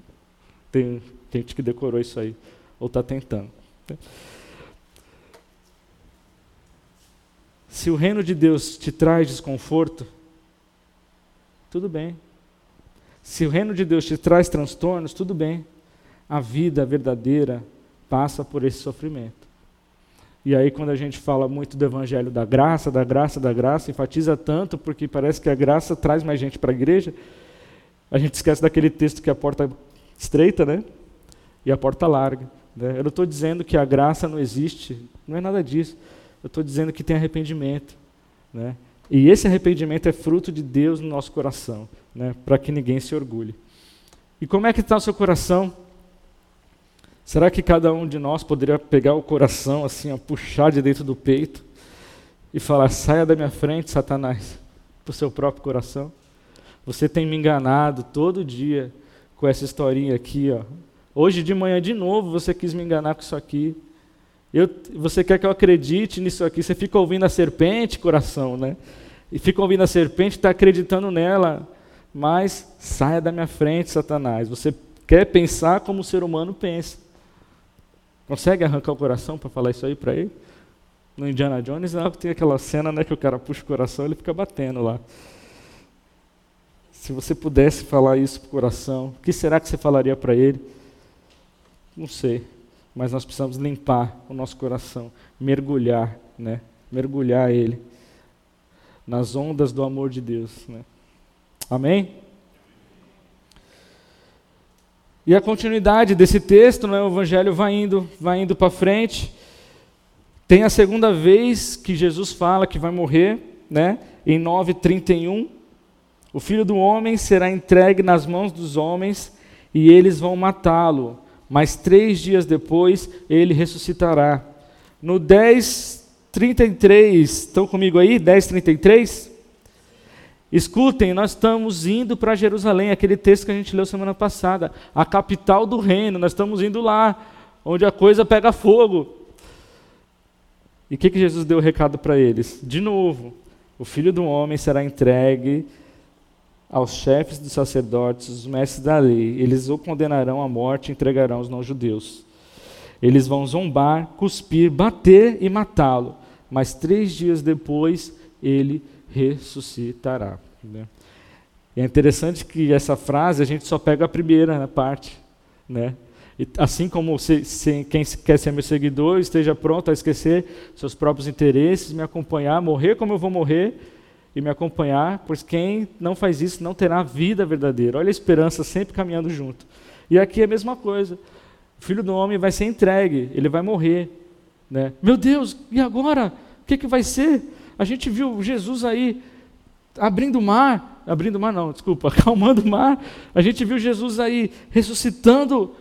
Tem gente que decorou isso aí ou está tentando. Né? Se o reino de Deus te traz desconforto, tudo bem, se o reino de Deus te traz transtornos, tudo bem. A vida verdadeira passa por esse sofrimento. E aí, quando a gente fala muito do evangelho da graça, da graça, da graça, enfatiza tanto porque parece que a graça traz mais gente para a igreja, a gente esquece daquele texto que a porta é estreita, né? E a porta larga. Né? Eu não estou dizendo que a graça não existe, não é nada disso. Eu estou dizendo que tem arrependimento. Né? E esse arrependimento é fruto de Deus no nosso coração, né, para que ninguém se orgulhe. E como é que está o seu coração? Será que cada um de nós poderia pegar o coração assim, ó, puxar de dentro do peito e falar: saia da minha frente, Satanás, para o seu próprio coração? Você tem me enganado todo dia com essa historinha aqui. Ó. Hoje de manhã, de novo, você quis me enganar com isso aqui. Eu, você quer que eu acredite nisso aqui? Você fica ouvindo a serpente, coração, né? E fica ouvindo a serpente, está acreditando nela. Mas saia da minha frente, Satanás. Você quer pensar como o ser humano pensa. Consegue arrancar o coração para falar isso aí para ele? No Indiana Jones, não, tem aquela cena né, que o cara puxa o coração ele fica batendo lá. Se você pudesse falar isso para o coração, o que será que você falaria para ele? Não sei mas nós precisamos limpar o nosso coração, mergulhar, né? Mergulhar ele nas ondas do amor de Deus, né? Amém? E a continuidade desse texto, né, o evangelho vai indo, vai indo para frente. Tem a segunda vez que Jesus fala que vai morrer, né? Em 9:31, o filho do homem será entregue nas mãos dos homens e eles vão matá-lo mas três dias depois ele ressuscitará. No 10:33, estão comigo aí? 10:33. Escutem, nós estamos indo para Jerusalém, aquele texto que a gente leu semana passada, a capital do reino. Nós estamos indo lá, onde a coisa pega fogo. E o que, que Jesus deu o recado para eles? De novo, o filho do homem será entregue aos chefes dos sacerdotes, os mestres da lei. Eles o condenarão à morte e entregarão os não-judeus. Eles vão zombar, cuspir, bater e matá-lo. Mas três dias depois ele ressuscitará. Né? É interessante que essa frase a gente só pega a primeira né, parte, né? E assim como se, se, quem quer ser meu seguidor esteja pronto a esquecer seus próprios interesses, me acompanhar, morrer como eu vou morrer e me acompanhar, pois quem não faz isso não terá vida verdadeira. Olha a esperança sempre caminhando junto. E aqui é a mesma coisa. O filho do homem vai ser entregue, ele vai morrer. Né? Meu Deus, e agora? O que, que vai ser? A gente viu Jesus aí abrindo o mar, abrindo o mar não, desculpa, acalmando o mar. A gente viu Jesus aí ressuscitando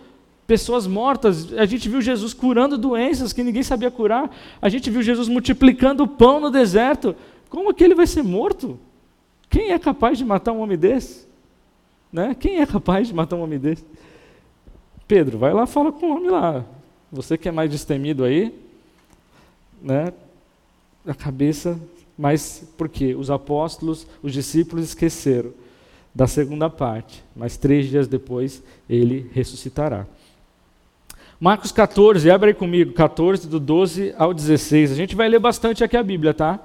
pessoas mortas. A gente viu Jesus curando doenças que ninguém sabia curar. A gente viu Jesus multiplicando o pão no deserto. Como que ele vai ser morto? Quem é capaz de matar um homem desse? Né? Quem é capaz de matar um homem desse? Pedro, vai lá, fala com o homem lá. Você que é mais destemido aí, né? A cabeça, mas por quê? Os apóstolos, os discípulos esqueceram da segunda parte, mas três dias depois ele ressuscitará. Marcos 14, abre aí comigo, 14, do 12 ao 16. A gente vai ler bastante aqui a Bíblia, tá?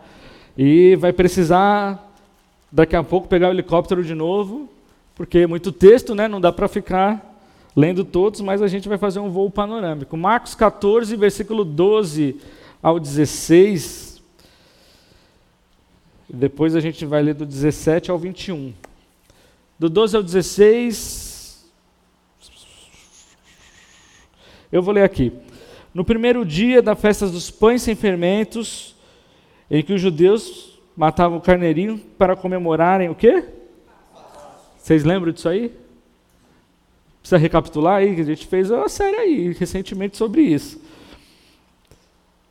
E vai precisar, daqui a pouco, pegar o helicóptero de novo, porque é muito texto, né? Não dá para ficar lendo todos, mas a gente vai fazer um voo panorâmico. Marcos 14, versículo 12 ao 16. Depois a gente vai ler do 17 ao 21. Do 12 ao 16, Eu vou ler aqui. No primeiro dia da festa dos pães sem fermentos, em que os judeus matavam o carneirinho para comemorarem o quê? Vocês lembram disso aí? Precisa recapitular aí, que a gente fez uma série aí recentemente sobre isso.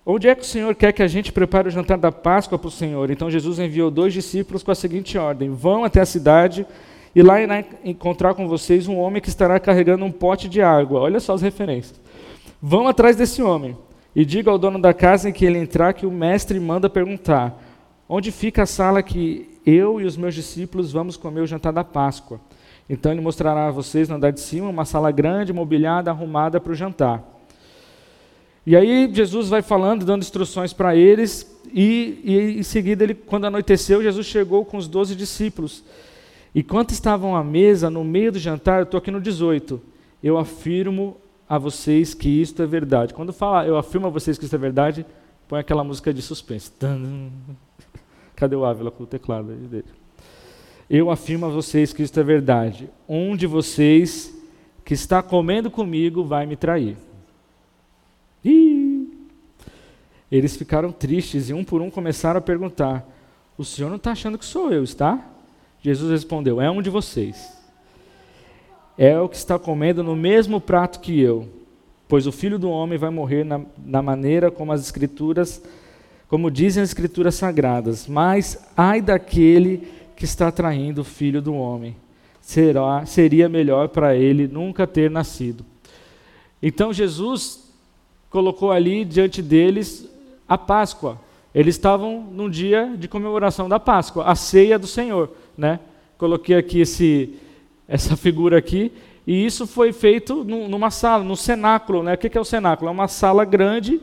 Onde é que o Senhor quer que a gente prepare o jantar da Páscoa para o Senhor? Então Jesus enviou dois discípulos com a seguinte ordem: Vão até a cidade e lá encontrar com vocês um homem que estará carregando um pote de água. Olha só as referências. Vão atrás desse homem e diga ao dono da casa em que ele entrar que o mestre manda perguntar: onde fica a sala que eu e os meus discípulos vamos comer o jantar da Páscoa? Então ele mostrará a vocês no andar de cima uma sala grande, mobiliada, arrumada para o jantar. E aí Jesus vai falando, dando instruções para eles, e, e, em seguida, ele, quando anoiteceu, Jesus chegou com os doze discípulos. E quando estavam à mesa, no meio do jantar, eu estou aqui no 18, eu afirmo a vocês que isto é verdade. Quando fala, eu afirmo a vocês que isto é verdade, põe aquela música de suspense. Cadê o Ávila com o teclado dele? Eu afirmo a vocês que isto é verdade. Um de vocês que está comendo comigo vai me trair. Ih! Eles ficaram tristes e um por um começaram a perguntar: O senhor não está achando que sou eu, está? Jesus respondeu: É um de vocês é o que está comendo no mesmo prato que eu, pois o filho do homem vai morrer na, na maneira como as escrituras, como dizem as escrituras sagradas. Mas ai daquele que está traindo o filho do homem. Será, seria melhor para ele nunca ter nascido. Então Jesus colocou ali diante deles a Páscoa. Eles estavam num dia de comemoração da Páscoa, a ceia do Senhor, né? Coloquei aqui esse essa figura aqui, e isso foi feito numa sala, no cenáculo. Né? O que é o cenáculo? É uma sala grande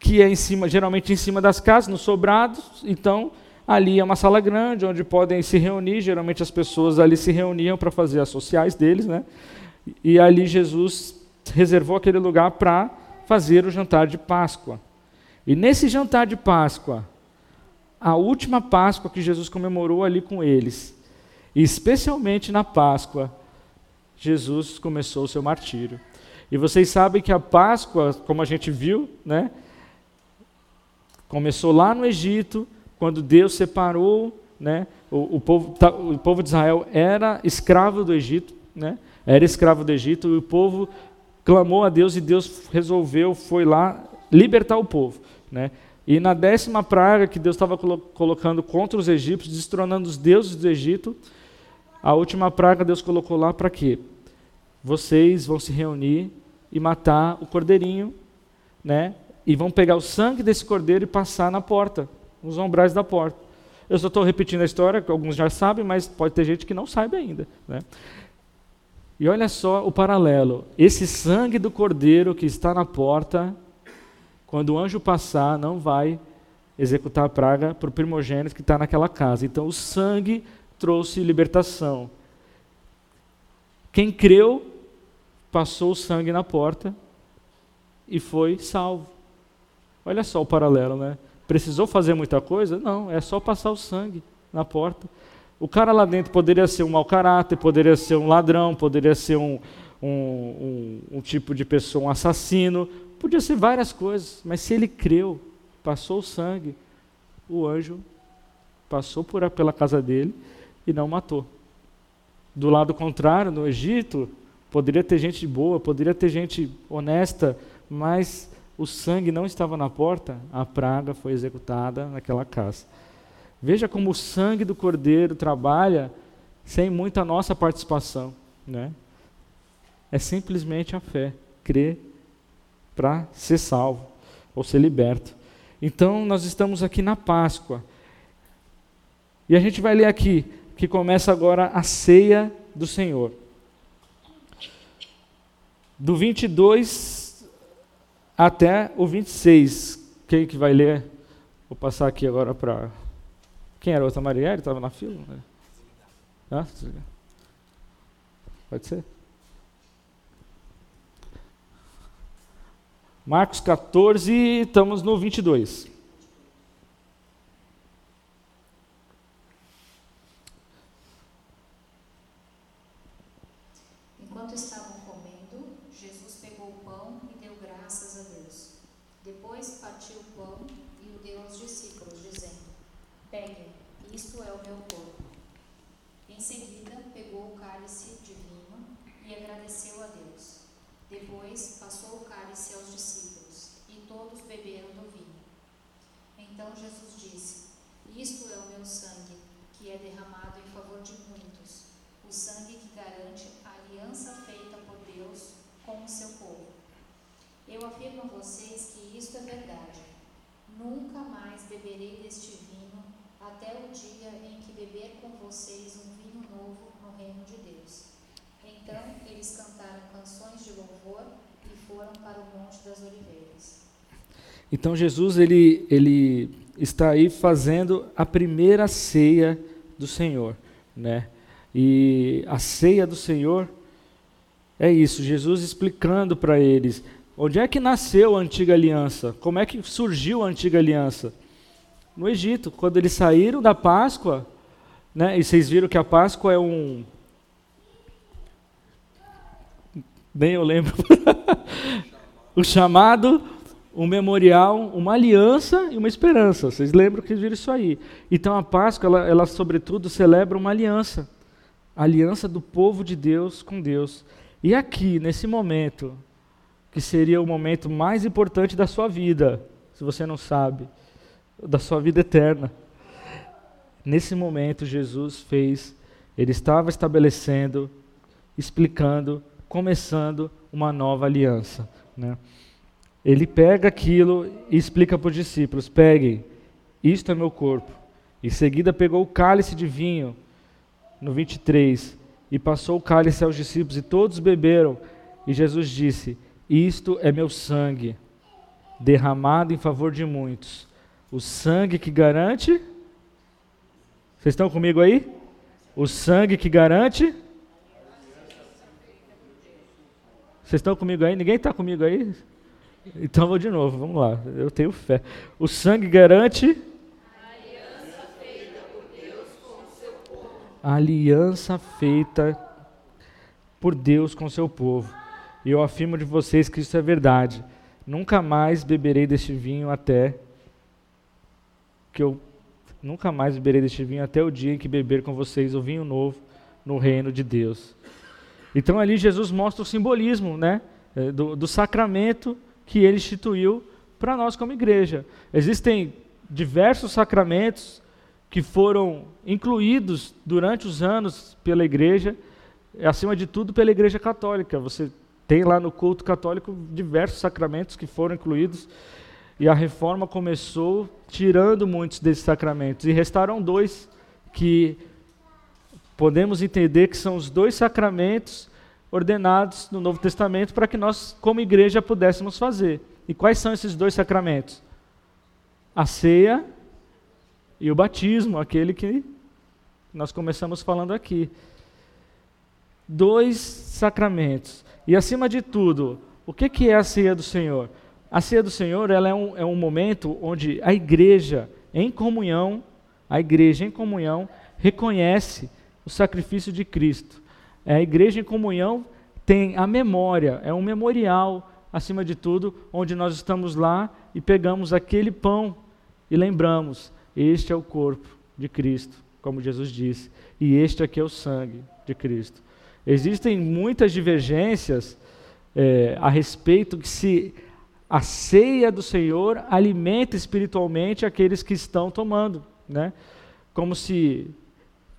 que é em cima, geralmente em cima das casas, nos sobrados. Então, ali é uma sala grande onde podem se reunir. Geralmente as pessoas ali se reuniam para fazer as sociais deles, né? E ali Jesus reservou aquele lugar para fazer o jantar de Páscoa. E nesse jantar de Páscoa, a última Páscoa que Jesus comemorou ali com eles, e especialmente na Páscoa, Jesus começou o seu martírio. E vocês sabem que a Páscoa, como a gente viu, né, começou lá no Egito, quando Deus separou, né, o, o, povo, o povo de Israel era escravo do Egito, né, era escravo do Egito, e o povo clamou a Deus e Deus resolveu, foi lá libertar o povo. Né. E na décima praga que Deus estava colocando contra os egípcios, destronando os deuses do Egito, a última praga Deus colocou lá para quê? Vocês vão se reunir e matar o cordeirinho, né? E vão pegar o sangue desse cordeiro e passar na porta, nos umbrais da porta. Eu só estou repetindo a história, que alguns já sabem, mas pode ter gente que não sabe ainda. Né? E olha só o paralelo. Esse sangue do cordeiro que está na porta, quando o anjo passar, não vai executar a praga para o primogênito que está naquela casa. Então o sangue trouxe libertação. Quem creu, passou o sangue na porta e foi salvo. Olha só o paralelo, né? Precisou fazer muita coisa? Não, é só passar o sangue na porta. O cara lá dentro poderia ser um mau caráter, poderia ser um ladrão, poderia ser um, um, um, um tipo de pessoa, um assassino, podia ser várias coisas, mas se ele creu, passou o sangue, o anjo passou por, pela casa dele e não matou. Do lado contrário, no Egito, poderia ter gente boa, poderia ter gente honesta, mas o sangue não estava na porta, a praga foi executada naquela casa. Veja como o sangue do cordeiro trabalha sem muita nossa participação, né? É simplesmente a fé, crer para ser salvo ou ser liberto. Então, nós estamos aqui na Páscoa. E a gente vai ler aqui, que começa agora a ceia do Senhor. Do 22 até o 26. Quem que vai ler? Vou passar aqui agora para. Quem era a outra Marielle? Estava na fila? Ah, pode ser? Marcos 14, estamos no 22. Enquanto estavam comendo, Jesus pegou o pão e deu graças a Deus. Depois partiu o pão e o deu aos discípulos, dizendo: Peguem, isto é o meu corpo. Em seguida, pegou o cálice de vinho e agradeceu a Deus. Depois passou o cálice aos discípulos, e todos beberam do vinho. Então Jesus disse: Isto é o meu sangue, que é derramado em favor de muitos, o sangue que garante a aliança feita por Deus com o seu povo. Eu afirmo a vocês que isto é verdade. Nunca mais beberei deste vinho até o dia em que beber com vocês um vinho novo no reino de Deus. Então eles cantaram canções de louvor e foram para o Monte das Oliveiras. Então Jesus ele, ele está aí fazendo a primeira ceia do Senhor, né? E a ceia do Senhor é isso, Jesus explicando para eles onde é que nasceu a antiga aliança, como é que surgiu a antiga aliança. No Egito, quando eles saíram da Páscoa, né? E vocês viram que a Páscoa é um nem eu lembro. o chamado, um memorial, uma aliança e uma esperança. Vocês lembram que viram isso aí? Então a Páscoa, ela, ela sobretudo celebra uma aliança. A aliança do povo de Deus com Deus. E aqui, nesse momento, que seria o momento mais importante da sua vida, se você não sabe, da sua vida eterna. Nesse momento, Jesus fez, ele estava estabelecendo, explicando começando uma nova aliança. Né? Ele pega aquilo e explica para os discípulos: peguem, isto é meu corpo. Em seguida, pegou o cálice de vinho, no 23, e passou o cálice aos discípulos, e todos beberam. E Jesus disse: Isto é meu sangue, derramado em favor de muitos. O sangue que garante. Vocês estão comigo aí? O sangue que garante Vocês estão comigo aí? Ninguém está comigo aí? Então vou de novo, vamos lá. Eu tenho fé. O sangue garante. A aliança feita por Deus com seu povo. E eu afirmo de vocês que isso é verdade. Nunca mais beberei deste vinho até que eu nunca mais beberei deste vinho até o dia em que beber com vocês o vinho novo no reino de Deus. Então ali Jesus mostra o simbolismo né, é, do, do sacramento que ele instituiu para nós como igreja. Existem diversos sacramentos que foram incluídos durante os anos pela igreja, acima de tudo pela igreja católica. Você tem lá no culto católico diversos sacramentos que foram incluídos e a reforma começou tirando muitos desses sacramentos e restaram dois que podemos entender que são os dois sacramentos ordenados no Novo Testamento para que nós, como igreja, pudéssemos fazer. E quais são esses dois sacramentos? A ceia e o batismo, aquele que nós começamos falando aqui. Dois sacramentos. E acima de tudo, o que, é a ceia do Senhor? A ceia do Senhor ela é, um, é um momento onde a igreja, em comunhão, a igreja em comunhão, reconhece o sacrifício de Cristo. É, a igreja em comunhão tem a memória, é um memorial, acima de tudo, onde nós estamos lá e pegamos aquele pão e lembramos: este é o corpo de Cristo, como Jesus disse, e este aqui é o sangue de Cristo. Existem muitas divergências é, a respeito que se a ceia do Senhor alimenta espiritualmente aqueles que estão tomando, né? Como se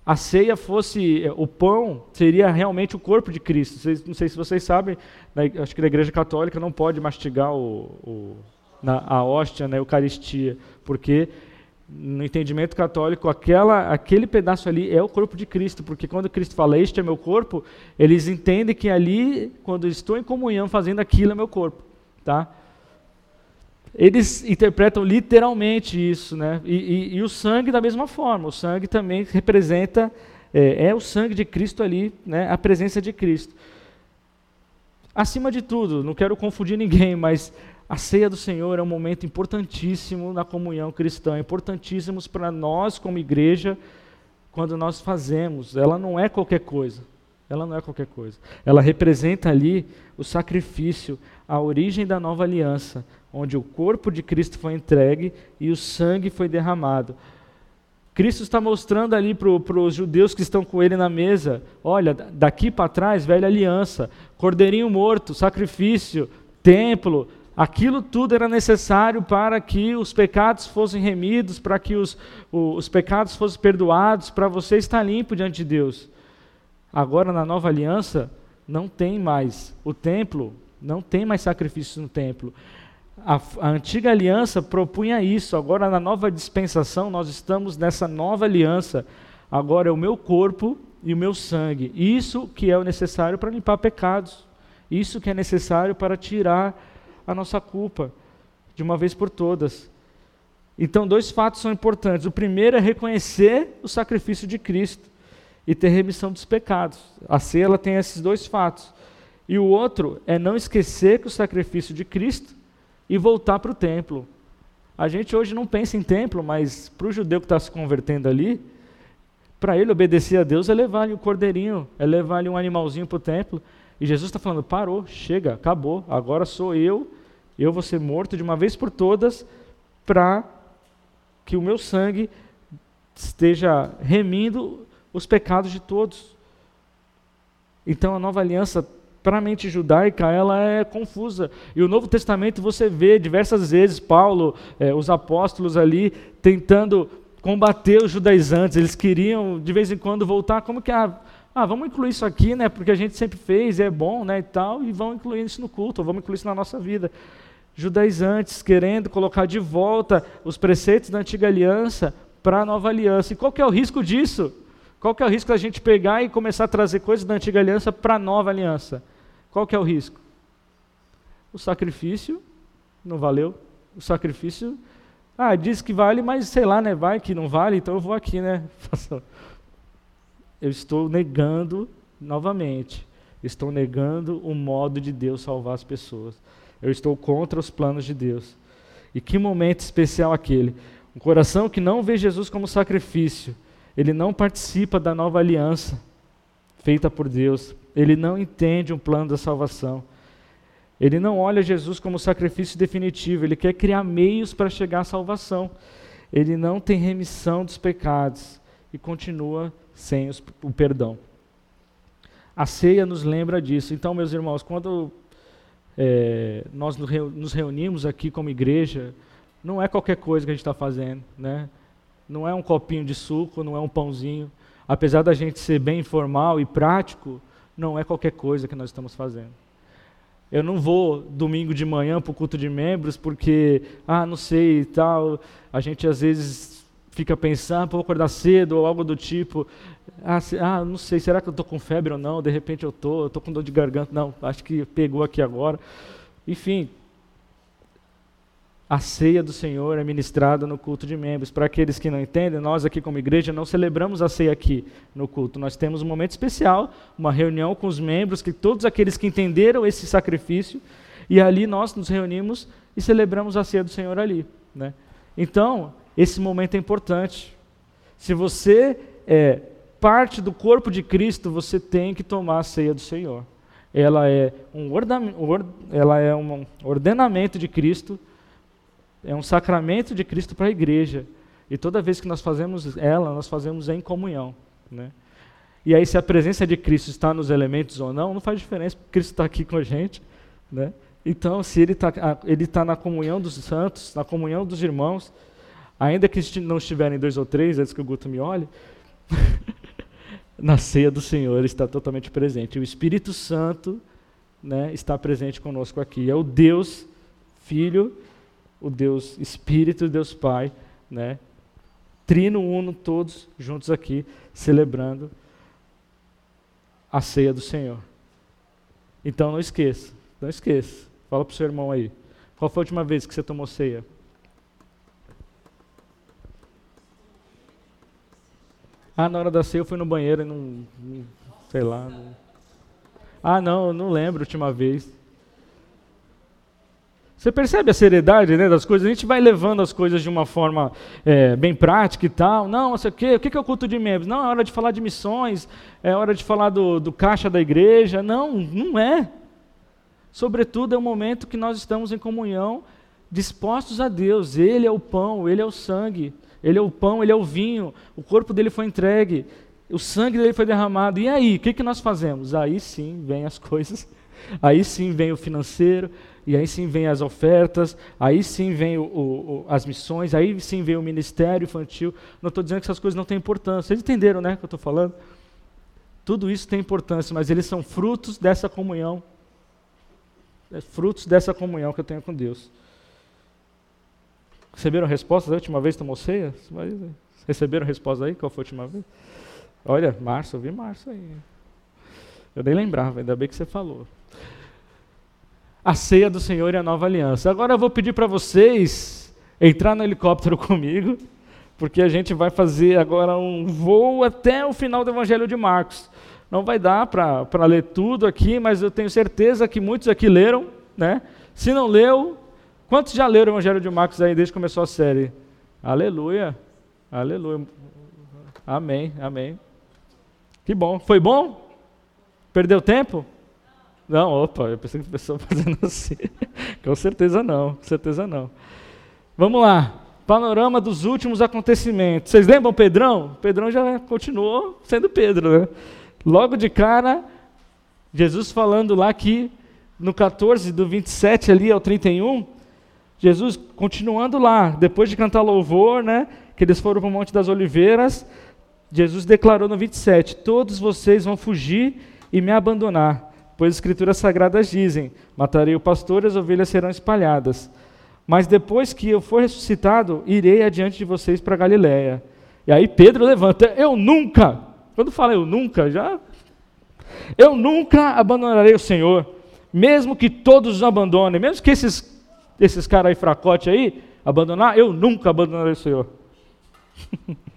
a ceia fosse o pão seria realmente o corpo de Cristo. Vocês, não sei se vocês sabem, acho que na Igreja Católica não pode mastigar o, o na, a hóstia, né, a Eucaristia, porque no entendimento católico aquela, aquele pedaço ali é o corpo de Cristo, porque quando Cristo fala este é meu corpo, eles entendem que ali, quando estou em comunhão fazendo aquilo é meu corpo, tá? Eles interpretam literalmente isso, né? E, e, e, o sangue da mesma forma. O sangue também representa é, é, o sangue de Cristo ali, né? A presença de Cristo. Acima de tudo, não quero confundir ninguém, mas a ceia do Senhor é um momento importantíssimo na comunhão cristã, importantíssimo para nós como igreja quando nós fazemos. Ela não é qualquer coisa. Ela não é qualquer coisa. Ela representa ali o sacrifício, a origem da nova aliança, onde o corpo de Cristo foi entregue e o sangue foi derramado. Cristo está mostrando ali para os judeus que estão com ele na mesa: olha, daqui para trás, velha aliança, cordeirinho morto, sacrifício, templo, aquilo tudo era necessário para que os pecados fossem remidos, para que os, os pecados fossem perdoados, para você estar limpo diante de Deus. Agora, na nova aliança, não tem mais o templo, não tem mais sacrifício no templo. A, a, antiga aliança propunha isso, agora na nova dispensação nós estamos nessa nova aliança. Agora é o meu corpo e o meu sangue. Isso que é o necessário para limpar pecados. Isso que é necessário para tirar a nossa culpa de uma vez por todas. Então, dois fatos são importantes. O primeiro é reconhecer o sacrifício de Cristo e ter remissão dos pecados. A ceia tem esses dois fatos. E o outro é não esquecer que o sacrifício de Cristo e voltar para o templo. A gente hoje não pensa em templo, mas para o judeu que está se convertendo ali, para ele obedecer a Deus é levar-lhe um cordeirinho, é levar-lhe um animalzinho para o templo. E Jesus está falando: parou, chega, acabou, agora sou eu, eu vou ser morto de uma vez por todas, para que o meu sangue esteja remindo os pecados de todos. Então a nova aliança para a mente judaica, ela é confusa. E o Novo Testamento você vê diversas vezes Paulo, é, os apóstolos ali, tentando combater os judaizantes. Eles queriam, de vez em quando, voltar, como que, ah, ah, vamos incluir isso aqui, né, porque a gente sempre fez, é bom, né, e tal, e vamos incluir isso no culto, vamos incluir isso na nossa vida. Judaizantes querendo colocar de volta os preceitos da antiga aliança para a nova aliança. E qual que é o risco disso? Qual que é o risco da gente pegar e começar a trazer coisas da antiga aliança para a nova aliança? Qual que é o risco? O sacrifício não valeu. O sacrifício, ah, diz que vale, mas sei lá, né? Vai que não vale, então eu vou aqui, né? Eu estou negando novamente. Estou negando o modo de Deus salvar as pessoas. Eu estou contra os planos de Deus. E que momento especial aquele. Um coração que não vê Jesus como sacrifício ele não participa da nova aliança feita por Deus, ele não entende um plano da salvação. Ele não olha Jesus como sacrifício definitivo, ele quer criar meios para chegar à salvação. Ele não tem remissão dos pecados e continua sem os, o perdão. A ceia nos lembra disso. Então, meus irmãos, quando é, nós nos reunimos aqui como igreja, não é qualquer coisa que a gente está fazendo, né? Não é um copinho de suco, não é um pãozinho. Apesar da gente ser bem informal e prático, não é qualquer coisa que nós estamos fazendo. Eu não vou domingo de manhã para o culto de membros porque, ah, não sei e tal. A gente às vezes fica pensando, ah, vou acordar cedo ou algo do tipo. Ah, se, ah não sei, será que eu estou com febre ou não? De repente eu estou, estou com dor de garganta. Não, acho que pegou aqui agora. Enfim, a ceia do Senhor é ministrada no culto de membros. Para aqueles que não entendem, nós aqui como igreja não celebramos a ceia aqui no culto. Nós temos um momento especial, uma reunião com os membros, que todos aqueles que entenderam esse sacrifício, e ali nós nos reunimos e celebramos a ceia do Senhor ali. Né? Então, esse momento é importante. Se você é parte do corpo de Cristo, você tem que tomar a ceia do Senhor. Ela é um, ela é um ordenamento de Cristo, é um sacramento de Cristo para a igreja. E toda vez que nós fazemos ela, nós fazemos em comunhão. Né? E aí, se a presença de Cristo está nos elementos ou não, não faz diferença, porque Cristo está aqui com a gente. Né? Então, se ele está ele tá na comunhão dos santos, na comunhão dos irmãos, ainda que não estiverem dois ou três, antes que o Guto me olhe, na ceia do Senhor está totalmente presente. O Espírito Santo né, está presente conosco aqui. É o Deus Filho, o Deus Espírito, Deus Pai, né, trino uno, todos juntos aqui, celebrando a ceia do Senhor. Então não esqueça, não esqueça. Fala para o seu irmão aí. Qual foi a última vez que você tomou ceia? Ah, na hora da ceia eu fui no banheiro e não. sei lá. Não... Ah, não, não lembro a última vez. Você percebe a seriedade né, das coisas? A gente vai levando as coisas de uma forma é, bem prática e tal. Não, sei o quê. O que é o culto de membros? Não, é hora de falar de missões, é hora de falar do, do caixa da igreja. Não, não é. Sobretudo é um momento que nós estamos em comunhão, dispostos a Deus. Ele é o pão, ele é o sangue. Ele é o pão, ele é o vinho, o corpo dele foi entregue, o sangue dele foi derramado. E aí, o que, que nós fazemos? Aí sim vem as coisas, aí sim vem o financeiro, e aí sim vem as ofertas, aí sim vem o, o, as missões, aí sim vem o ministério infantil. Não estou dizendo que essas coisas não têm importância. Vocês entenderam, né, o que eu estou falando? Tudo isso tem importância, mas eles são frutos dessa comunhão. É frutos dessa comunhão que eu tenho com Deus. Receberam respostas da última vez que tomou ceia? Receberam resposta aí? Qual foi a última vez? Olha, março, eu vi março aí. Eu nem lembrava, ainda bem que você falou. A ceia do Senhor e a nova aliança. Agora eu vou pedir para vocês entrar no helicóptero comigo, porque a gente vai fazer agora um voo até o final do Evangelho de Marcos. Não vai dar para ler tudo aqui, mas eu tenho certeza que muitos aqui leram, né? Se não leu, Quantos já leram o Evangelho de Marcos aí desde que começou a série? Aleluia. Aleluia. Amém, amém. Que bom. Foi bom? Perdeu tempo? Não, opa, eu pensei que a pessoa fazendo assim. com certeza não, com certeza não. Vamos lá. Panorama dos últimos acontecimentos. Vocês lembram Pedrão? Pedrão já continuou sendo Pedro, né? Logo de cara, Jesus falando lá que no 14, do 27 ali ao 31, Jesus continuando lá, depois de cantar louvor, né, que eles foram para o Monte das Oliveiras, Jesus declarou no 27: Todos vocês vão fugir e me abandonar, pois as Escrituras Sagradas dizem: Matarei o pastor e as ovelhas serão espalhadas. Mas depois que eu for ressuscitado, irei adiante de vocês para Galiléia. E aí Pedro levanta: Eu nunca, quando fala eu nunca, já. Eu nunca abandonarei o Senhor, mesmo que todos os abandonem, mesmo que esses desses caras aí fracote aí, abandonar, eu nunca abandonarei o Senhor.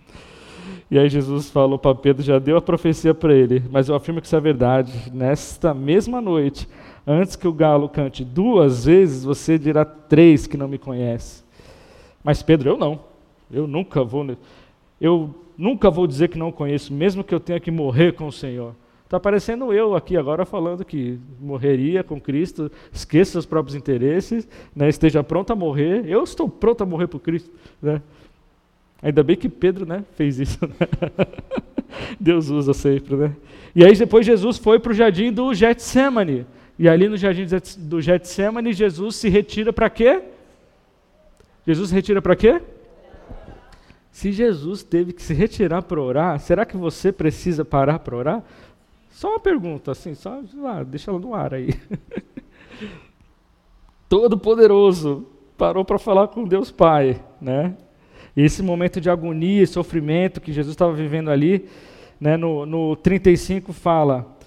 e aí Jesus falou para Pedro, já deu a profecia para ele, mas eu afirmo que isso é verdade. Nesta mesma noite, antes que o galo cante duas vezes, você dirá três que não me conhece. Mas Pedro, eu não. Eu nunca vou, eu nunca vou dizer que não conheço, mesmo que eu tenha que morrer com o Senhor. Está parecendo eu aqui agora falando que morreria com Cristo, esqueça seus próprios interesses, né, esteja pronto a morrer. Eu estou pronto a morrer por Cristo. Né? Ainda bem que Pedro né, fez isso. Né? Deus usa sempre. Né? E aí depois Jesus foi para o jardim do Getsemane. E ali no jardim do Getsemane, Jesus se retira para quê? Jesus se retira para quê? Se Jesus teve que se retirar para orar, será que você precisa parar para orar? Só uma pergunta, assim, só deixa ela no ar aí. Todo poderoso parou para falar com Deus Pai, né? E esse momento de agonia e sofrimento que Jesus estava vivendo ali, né, no, no 35 fala: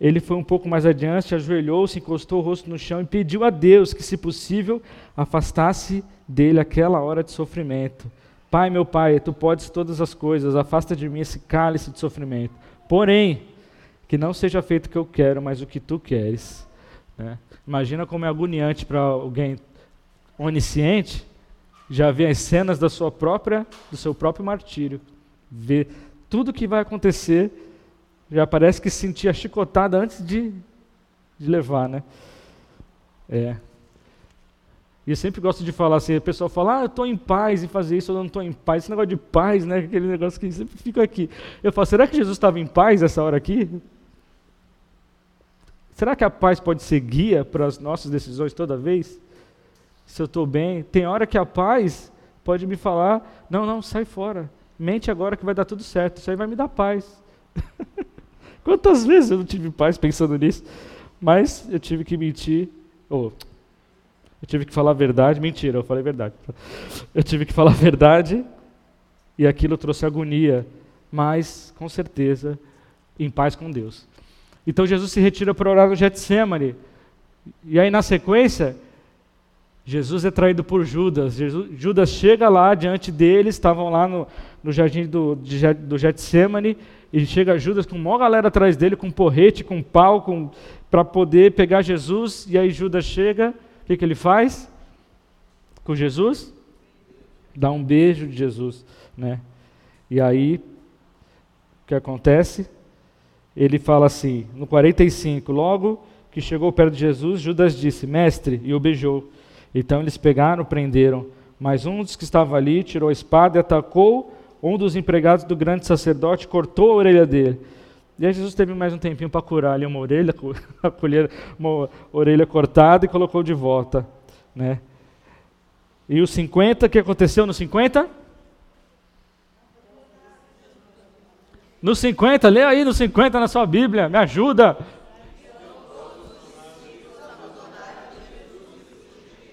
ele foi um pouco mais adiante, ajoelhou-se, encostou o rosto no chão e pediu a Deus que, se possível, afastasse dele aquela hora de sofrimento. Pai, meu Pai, tu podes todas as coisas, afasta de mim esse cálice de sofrimento. Porém, que não seja feito o que eu quero, mas o que tu queres. Né? Imagina como é agoniante para alguém onisciente já ver as cenas da sua própria, do seu próprio martírio, ver tudo que vai acontecer, já parece que sentir a chicotada antes de, de levar, né? É. E eu sempre gosto de falar assim, o pessoal fala, ah, eu estou em paz em fazer isso, eu não estou em paz. Esse negócio de paz, né? Aquele negócio que sempre fica aqui. Eu falo, será que Jesus estava em paz essa hora aqui? Será que a paz pode ser guia para as nossas decisões toda vez? Se eu estou bem? Tem hora que a paz pode me falar, não, não, sai fora. Mente agora que vai dar tudo certo. Isso aí vai me dar paz. Quantas vezes eu não tive paz pensando nisso? Mas eu tive que mentir. Oh, eu tive que falar a verdade, mentira, eu falei a verdade. Eu tive que falar a verdade e aquilo trouxe agonia, mas com certeza em paz com Deus. Então Jesus se retira para orar no Getsemane. E aí na sequência, Jesus é traído por Judas. Jesus, Judas chega lá diante deles, estavam lá no, no jardim do, do Getsemane, e chega Judas com uma galera atrás dele, com porrete, com pau, para poder pegar Jesus. E aí Judas chega o que, que ele faz com Jesus? Dá um beijo de Jesus, né? E aí, o que acontece? Ele fala assim, no 45, logo que chegou perto de Jesus, Judas disse, mestre, e o beijou. Então eles pegaram, prenderam, mas um dos que estava ali tirou a espada e atacou um dos empregados do grande sacerdote, cortou a orelha dele. E aí Jesus teve mais um tempinho para curar ali uma orelha, acolher uma orelha cortada e colocou de volta, né? E os 50, o que aconteceu no 50? No 50, lê aí no 50 na sua Bíblia, me ajuda.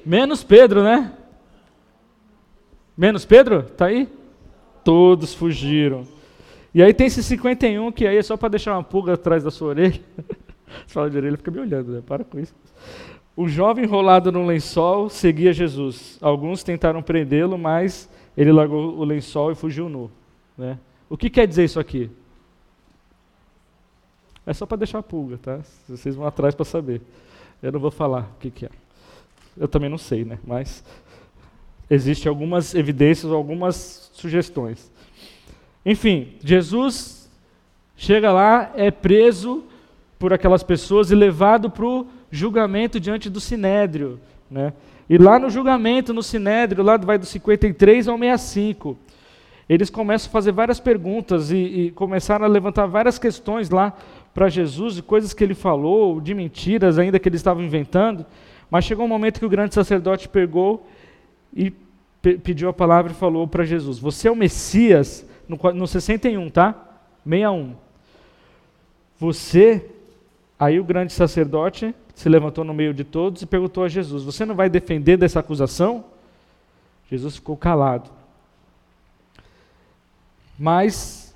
Menos Pedro, né? Menos Pedro? Tá aí? Todos fugiram. E aí tem esse 51 que aí é só para deixar uma pulga atrás da sua orelha. Você fala de orelha, fica me olhando, né? Para com isso. O jovem enrolado no lençol seguia Jesus. Alguns tentaram prendê-lo, mas ele largou o lençol e fugiu nu. Né? O que quer dizer isso aqui? É só para deixar a pulga, tá? Vocês vão atrás para saber. Eu não vou falar o que, que é. Eu também não sei, né? Mas existem algumas evidências, algumas sugestões. Enfim, Jesus chega lá, é preso por aquelas pessoas e levado para o julgamento diante do sinédrio. Né? E lá no julgamento, no sinédrio, lá vai do 53 ao 65, eles começam a fazer várias perguntas e, e começaram a levantar várias questões lá para Jesus, de coisas que ele falou, de mentiras ainda que eles estavam inventando. Mas chegou um momento que o grande sacerdote pegou e pediu a palavra e falou para Jesus: Você é o Messias? no, no 61, tá? 61. Você, aí o grande sacerdote se levantou no meio de todos e perguntou a Jesus: Você não vai defender dessa acusação? Jesus ficou calado. Mas,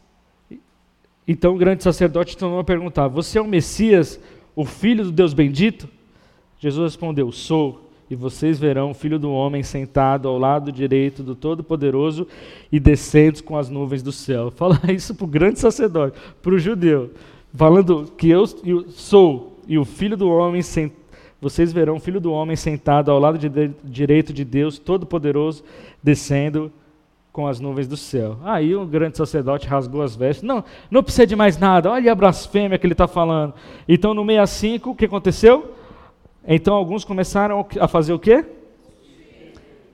então o grande sacerdote tornou a perguntar: Você é o Messias, o filho do Deus bendito? Jesus respondeu: Sou e vocês verão o Filho do Homem sentado ao lado direito do Todo-Poderoso e descendo com as nuvens do céu. Fala isso para o grande sacerdote, para o judeu, falando que eu sou e o Filho do Homem sentado. Vocês verão o Filho do Homem sentado ao lado de direito de Deus Todo-Poderoso, descendo com as nuvens do céu. Aí o grande sacerdote rasgou as vestes. Não, não precisa de mais nada. Olha a blasfêmia que ele está falando. Então, no 65, o que aconteceu? Então alguns começaram a fazer o quê?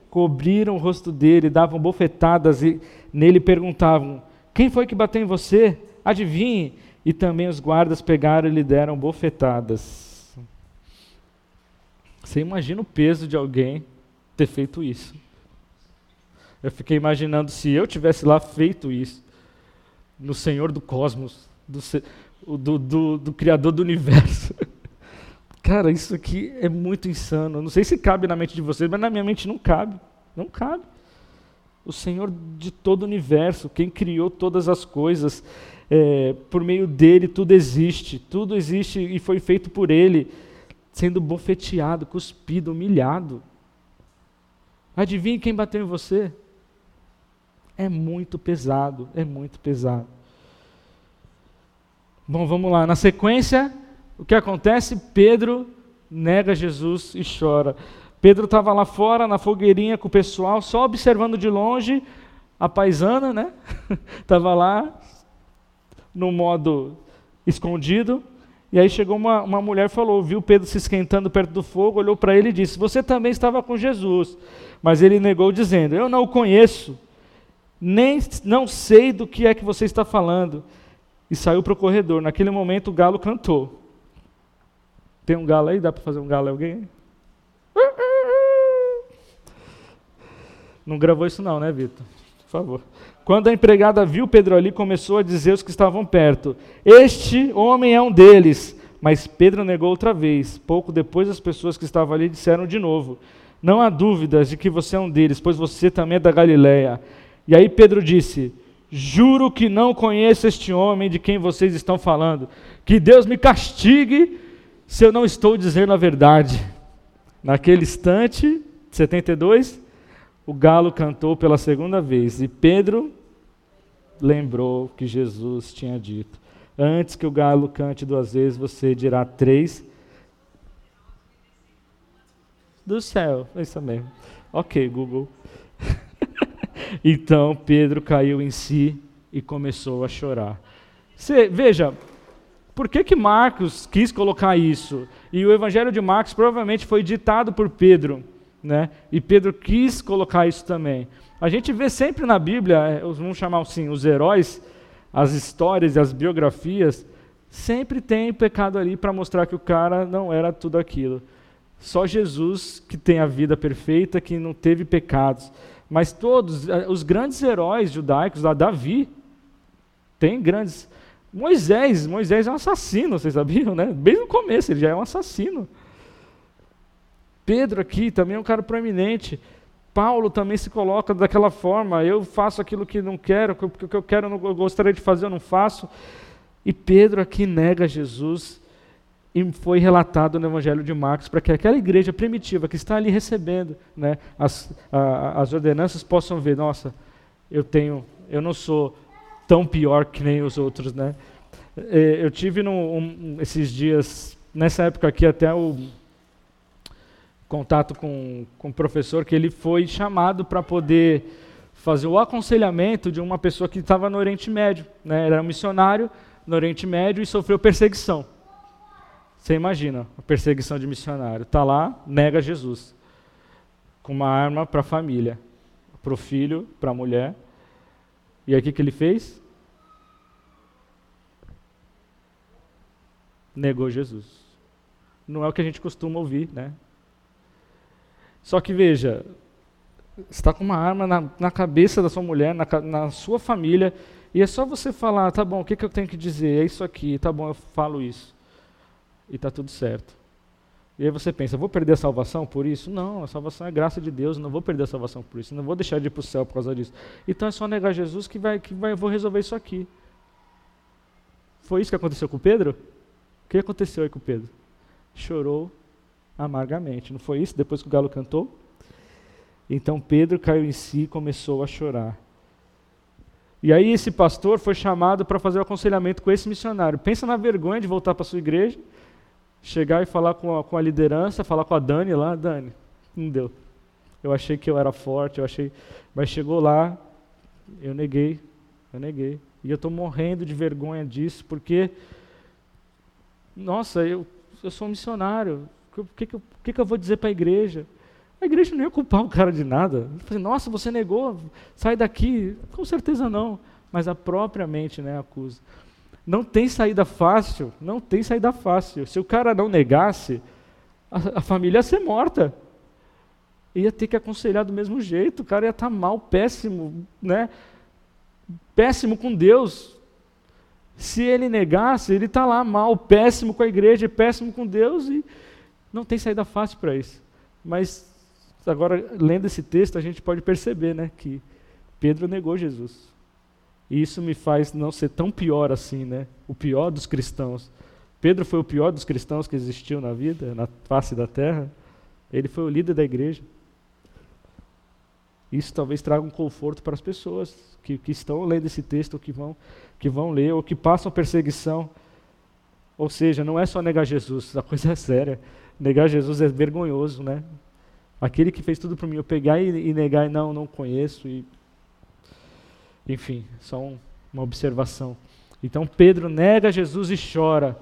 Cobriram o rosto dele, davam bofetadas e nele perguntavam: Quem foi que bateu em você? Adivinhe. E também os guardas pegaram e lhe deram bofetadas. Você imagina o peso de alguém ter feito isso. Eu fiquei imaginando se eu tivesse lá feito isso, no Senhor do cosmos, do, do, do, do Criador do universo. Cara, isso aqui é muito insano. Não sei se cabe na mente de vocês, mas na minha mente não cabe. Não cabe. O Senhor de todo o universo, quem criou todas as coisas, é, por meio dele tudo existe, tudo existe e foi feito por ele, sendo bofeteado, cuspido, humilhado. Adivinhe quem bateu em você? É muito pesado, é muito pesado. Bom, vamos lá. Na sequência, o que acontece? Pedro nega Jesus e chora. Pedro estava lá fora, na fogueirinha com o pessoal, só observando de longe a paisana, né? Estava lá, no modo escondido. E aí chegou uma, uma mulher falou, viu Pedro se esquentando perto do fogo, olhou para ele e disse: Você também estava com Jesus. Mas ele negou, dizendo: Eu não o conheço, nem não sei do que é que você está falando. E saiu para o corredor. Naquele momento o galo cantou. Tem um galo aí? Dá para fazer um galo alguém? Não gravou isso não, né, Vitor? Por favor. Quando a empregada viu Pedro ali, começou a dizer aos que estavam perto: Este homem é um deles. Mas Pedro negou outra vez. Pouco depois, as pessoas que estavam ali disseram de novo: Não há dúvidas de que você é um deles, pois você também é da Galiléia. E aí Pedro disse: Juro que não conheço este homem de quem vocês estão falando. Que Deus me castigue se eu não estou dizendo a verdade. Naquele instante, 72, o galo cantou pela segunda vez e Pedro lembrou que Jesus tinha dito: Antes que o galo cante duas vezes, você dirá três. Do céu, é isso mesmo. Ok, Google. então Pedro caiu em si e começou a chorar. Cê, veja, por que, que Marcos quis colocar isso? E o Evangelho de Marcos provavelmente foi ditado por Pedro. Né? E Pedro quis colocar isso também. A gente vê sempre na Bíblia, é, vamos chamar assim, os heróis, as histórias e as biografias, sempre tem pecado ali para mostrar que o cara não era tudo aquilo. Só Jesus que tem a vida perfeita, que não teve pecados. Mas todos, é, os grandes heróis judaicos, Davi, tem grandes. Moisés, Moisés é um assassino, vocês sabiam, né? Bem no começo, ele já é um assassino. Pedro aqui também é um cara proeminente. Paulo também se coloca daquela forma. Eu faço aquilo que não quero, o que eu quero, eu gostaria de fazer, eu não faço. E Pedro aqui nega Jesus e foi relatado no Evangelho de Marcos para que aquela igreja primitiva que está ali recebendo né, as, a, as ordenanças possam ver, nossa, eu tenho, eu não sou tão pior que nem os outros, né? Eu tive num, um, esses dias nessa época aqui até o contato com, com o professor que ele foi chamado para poder fazer o aconselhamento de uma pessoa que estava no Oriente Médio. Né? Era um missionário no Oriente Médio e sofreu perseguição. Você imagina, a perseguição de missionário. Está lá, nega Jesus. Com uma arma para a família, para o filho, para a mulher. E aí o que, que ele fez? Negou Jesus. Não é o que a gente costuma ouvir, né? Só que veja, está com uma arma na, na cabeça da sua mulher, na, na, sua família, e é só você falar, tá bom, o que, que eu tenho que dizer? É isso aqui, tá bom, eu falo isso. E está tudo certo. E aí você pensa, vou perder a salvação por isso? Não, a salvação é graça de Deus, não vou perder a salvação por isso, não vou deixar de ir para o céu por causa disso. Então é só negar Jesus que vai, que vai, vou resolver isso aqui. Foi isso que aconteceu com Pedro? O que aconteceu aí com Pedro? Chorou amargamente. Não foi isso depois que o galo cantou? Então Pedro caiu em si e começou a chorar. E aí esse pastor foi chamado para fazer o aconselhamento com esse missionário. Pensa na vergonha de voltar para sua igreja, chegar e falar com a, com a liderança, falar com a Dani lá, Dani, não deu. Eu achei que eu era forte, eu achei, mas chegou lá, eu neguei, eu neguei. E eu estou morrendo de vergonha disso, porque, nossa, eu, eu sou um missionário, o que, que, que, que eu vou dizer para a igreja? A igreja não ia culpar o cara de nada. Falei, Nossa, você negou, sai daqui. Com certeza não, mas a própria mente né, acusa. Não tem saída fácil, não tem saída fácil. Se o cara não negasse, a, a família ia ser morta. Ia ter que aconselhar do mesmo jeito, o cara ia estar tá mal, péssimo, né? Péssimo com Deus. Se ele negasse, ele está lá mal, péssimo com a igreja, péssimo com Deus e não tem saída fácil para isso. Mas agora, lendo esse texto, a gente pode perceber né, que Pedro negou Jesus. E isso me faz não ser tão pior assim, né? O pior dos cristãos. Pedro foi o pior dos cristãos que existiu na vida, na face da terra. Ele foi o líder da igreja. Isso talvez traga um conforto para as pessoas que, que estão lendo esse texto, que vão, que vão ler, ou que passam perseguição. Ou seja, não é só negar Jesus, a coisa é séria. Negar Jesus é vergonhoso, né? Aquele que fez tudo por mim, eu pegar e, e negar não, não conheço. E... Enfim, só um, uma observação. Então Pedro nega Jesus e chora.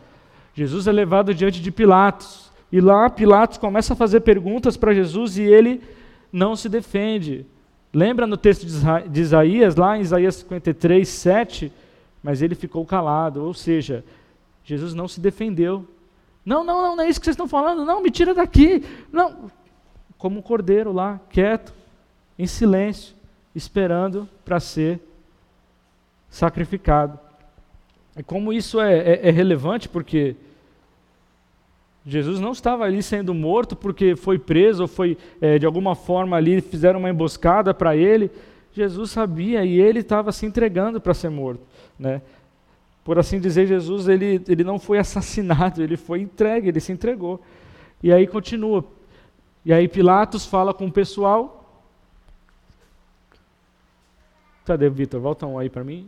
Jesus é levado diante de Pilatos. E lá Pilatos começa a fazer perguntas para Jesus e ele não se defende. Lembra no texto de Isaías, lá em Isaías 53, 7? Mas ele ficou calado, ou seja, Jesus não se defendeu. Não, não, não, não é isso que vocês estão falando, não, me tira daqui. Não, como um cordeiro lá, quieto, em silêncio, esperando para ser sacrificado. E como isso é, é, é relevante, porque Jesus não estava ali sendo morto porque foi preso ou foi é, de alguma forma ali fizeram uma emboscada para ele. Jesus sabia e ele estava se entregando para ser morto, né? Por assim dizer, Jesus ele, ele não foi assassinado, ele foi entregue, ele se entregou. E aí continua. E aí Pilatos fala com o pessoal. Cadê, Vitor? Volta um aí para mim.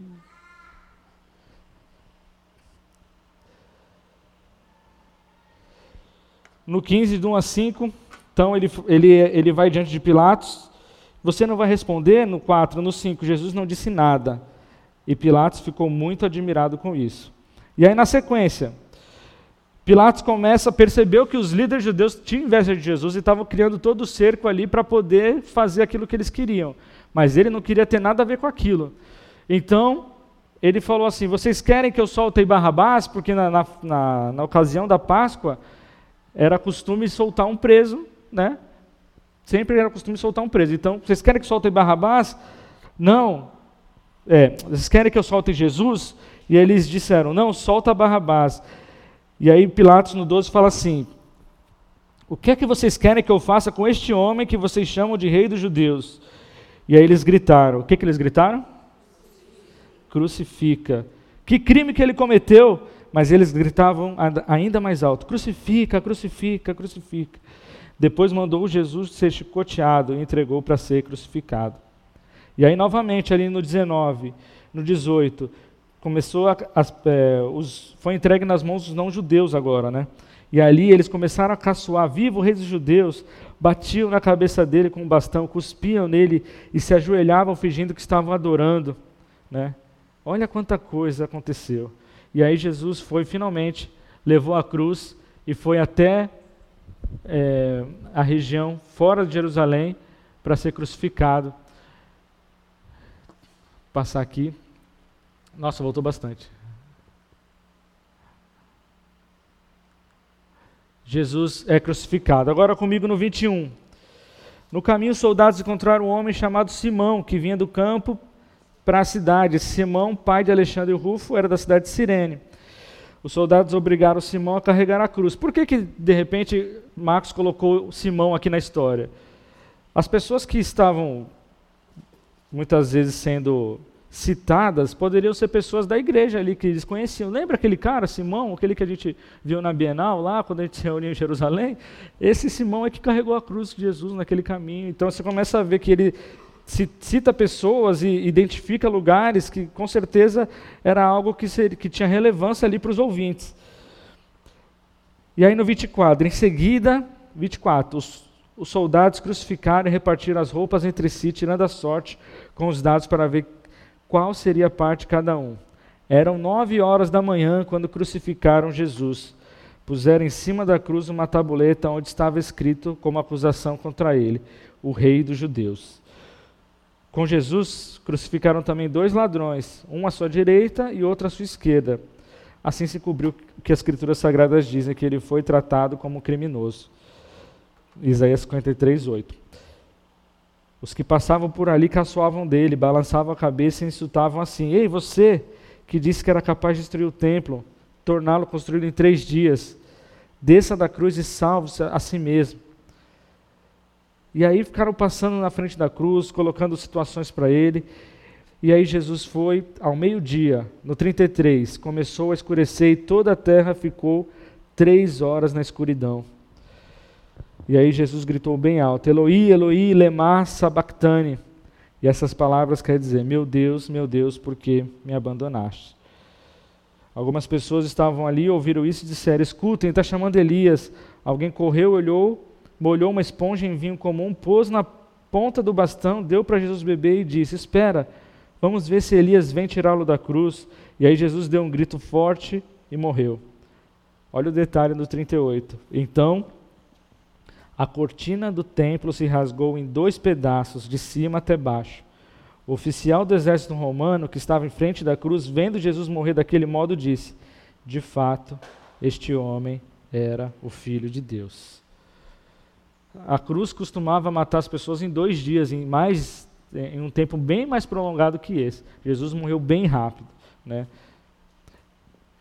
no 15, de 1 a 5, então ele, ele, ele vai diante de Pilatos. Você não vai responder? No 4, no 5, Jesus não disse nada. E Pilatos ficou muito admirado com isso. E aí, na sequência, Pilatos começa a perceber que os líderes judeus tinham inveja de Jesus e estavam criando todo o cerco ali para poder fazer aquilo que eles queriam. Mas ele não queria ter nada a ver com aquilo. Então, ele falou assim: Vocês querem que eu solte Barrabás? Porque na, na, na, na ocasião da Páscoa, era costume soltar um preso, né? Sempre era costume soltar um preso. Então, vocês querem que solte Barrabás? Não. É, vocês querem que eu solte Jesus? E eles disseram: Não, solta Barrabás. E aí Pilatos no 12 fala assim: O que é que vocês querem que eu faça com este homem que vocês chamam de rei dos judeus? E aí eles gritaram: O que, que eles gritaram? Crucifica. Que crime que ele cometeu? Mas eles gritavam ainda mais alto: crucifica, crucifica, crucifica. Depois mandou Jesus ser chicoteado e entregou para ser crucificado. E aí, novamente, ali no 19, no 18, começou a, a, é, os, foi entregue nas mãos dos não-judeus agora, né? E ali eles começaram a caçoar: vivo o rei dos judeus! Batiam na cabeça dele com um bastão, cuspiam nele e se ajoelhavam fingindo que estavam adorando, né? Olha quanta coisa aconteceu. E aí Jesus foi finalmente, levou a cruz e foi até é, a região fora de Jerusalém para ser crucificado. Passar aqui. Nossa, voltou bastante. Jesus é crucificado. Agora comigo no 21. No caminho, os soldados encontraram um homem chamado Simão, que vinha do campo para a cidade. Simão, pai de Alexandre Rufo, era da cidade de Cirene. Os soldados obrigaram Simão a carregar a cruz. Por que, que de repente, Marcos colocou Simão aqui na história? As pessoas que estavam muitas vezes sendo citadas poderiam ser pessoas da igreja ali que eles conheciam. Lembra aquele cara, Simão, aquele que a gente viu na Bienal lá, quando a gente se reuniu em Jerusalém? Esse Simão é que carregou a cruz de Jesus naquele caminho. Então você começa a ver que ele cita pessoas e identifica lugares que com certeza era algo que, seria, que tinha relevância ali para os ouvintes. E aí no 24, em seguida, 24, os, os soldados crucificaram e repartiram as roupas entre si, tirando a sorte com os dados para ver qual seria a parte de cada um. Eram nove horas da manhã quando crucificaram Jesus. Puseram em cima da cruz uma tabuleta onde estava escrito como acusação contra ele: o rei dos judeus. Com Jesus crucificaram também dois ladrões, um à sua direita e outro à sua esquerda. Assim se cobriu o que as Escrituras Sagradas dizem, que ele foi tratado como criminoso. Isaías 53, 8. Os que passavam por ali caçoavam dele, balançavam a cabeça e insultavam assim: Ei, você que disse que era capaz de destruir o templo, torná-lo construído em três dias, desça da cruz e salve-se a si mesmo. E aí ficaram passando na frente da cruz, colocando situações para ele. E aí Jesus foi ao meio-dia, no 33, começou a escurecer e toda a terra ficou três horas na escuridão. E aí Jesus gritou bem alto: Eloi, Eloi, lema sabachthani. E essas palavras querem dizer: Meu Deus, meu Deus, por que me abandonaste? Algumas pessoas estavam ali, ouviram isso e disseram: Escutem, está chamando Elias. Alguém correu, olhou, molhou uma esponja em vinho comum, pôs na ponta do bastão, deu para Jesus beber e disse: Espera, Vamos ver se Elias vem tirá-lo da cruz. E aí Jesus deu um grito forte e morreu. Olha o detalhe do 38. Então, a cortina do templo se rasgou em dois pedaços, de cima até baixo. O oficial do exército romano, que estava em frente da cruz, vendo Jesus morrer daquele modo, disse: De fato, este homem era o filho de Deus. A cruz costumava matar as pessoas em dois dias, em mais em um tempo bem mais prolongado que esse. Jesus morreu bem rápido. Né?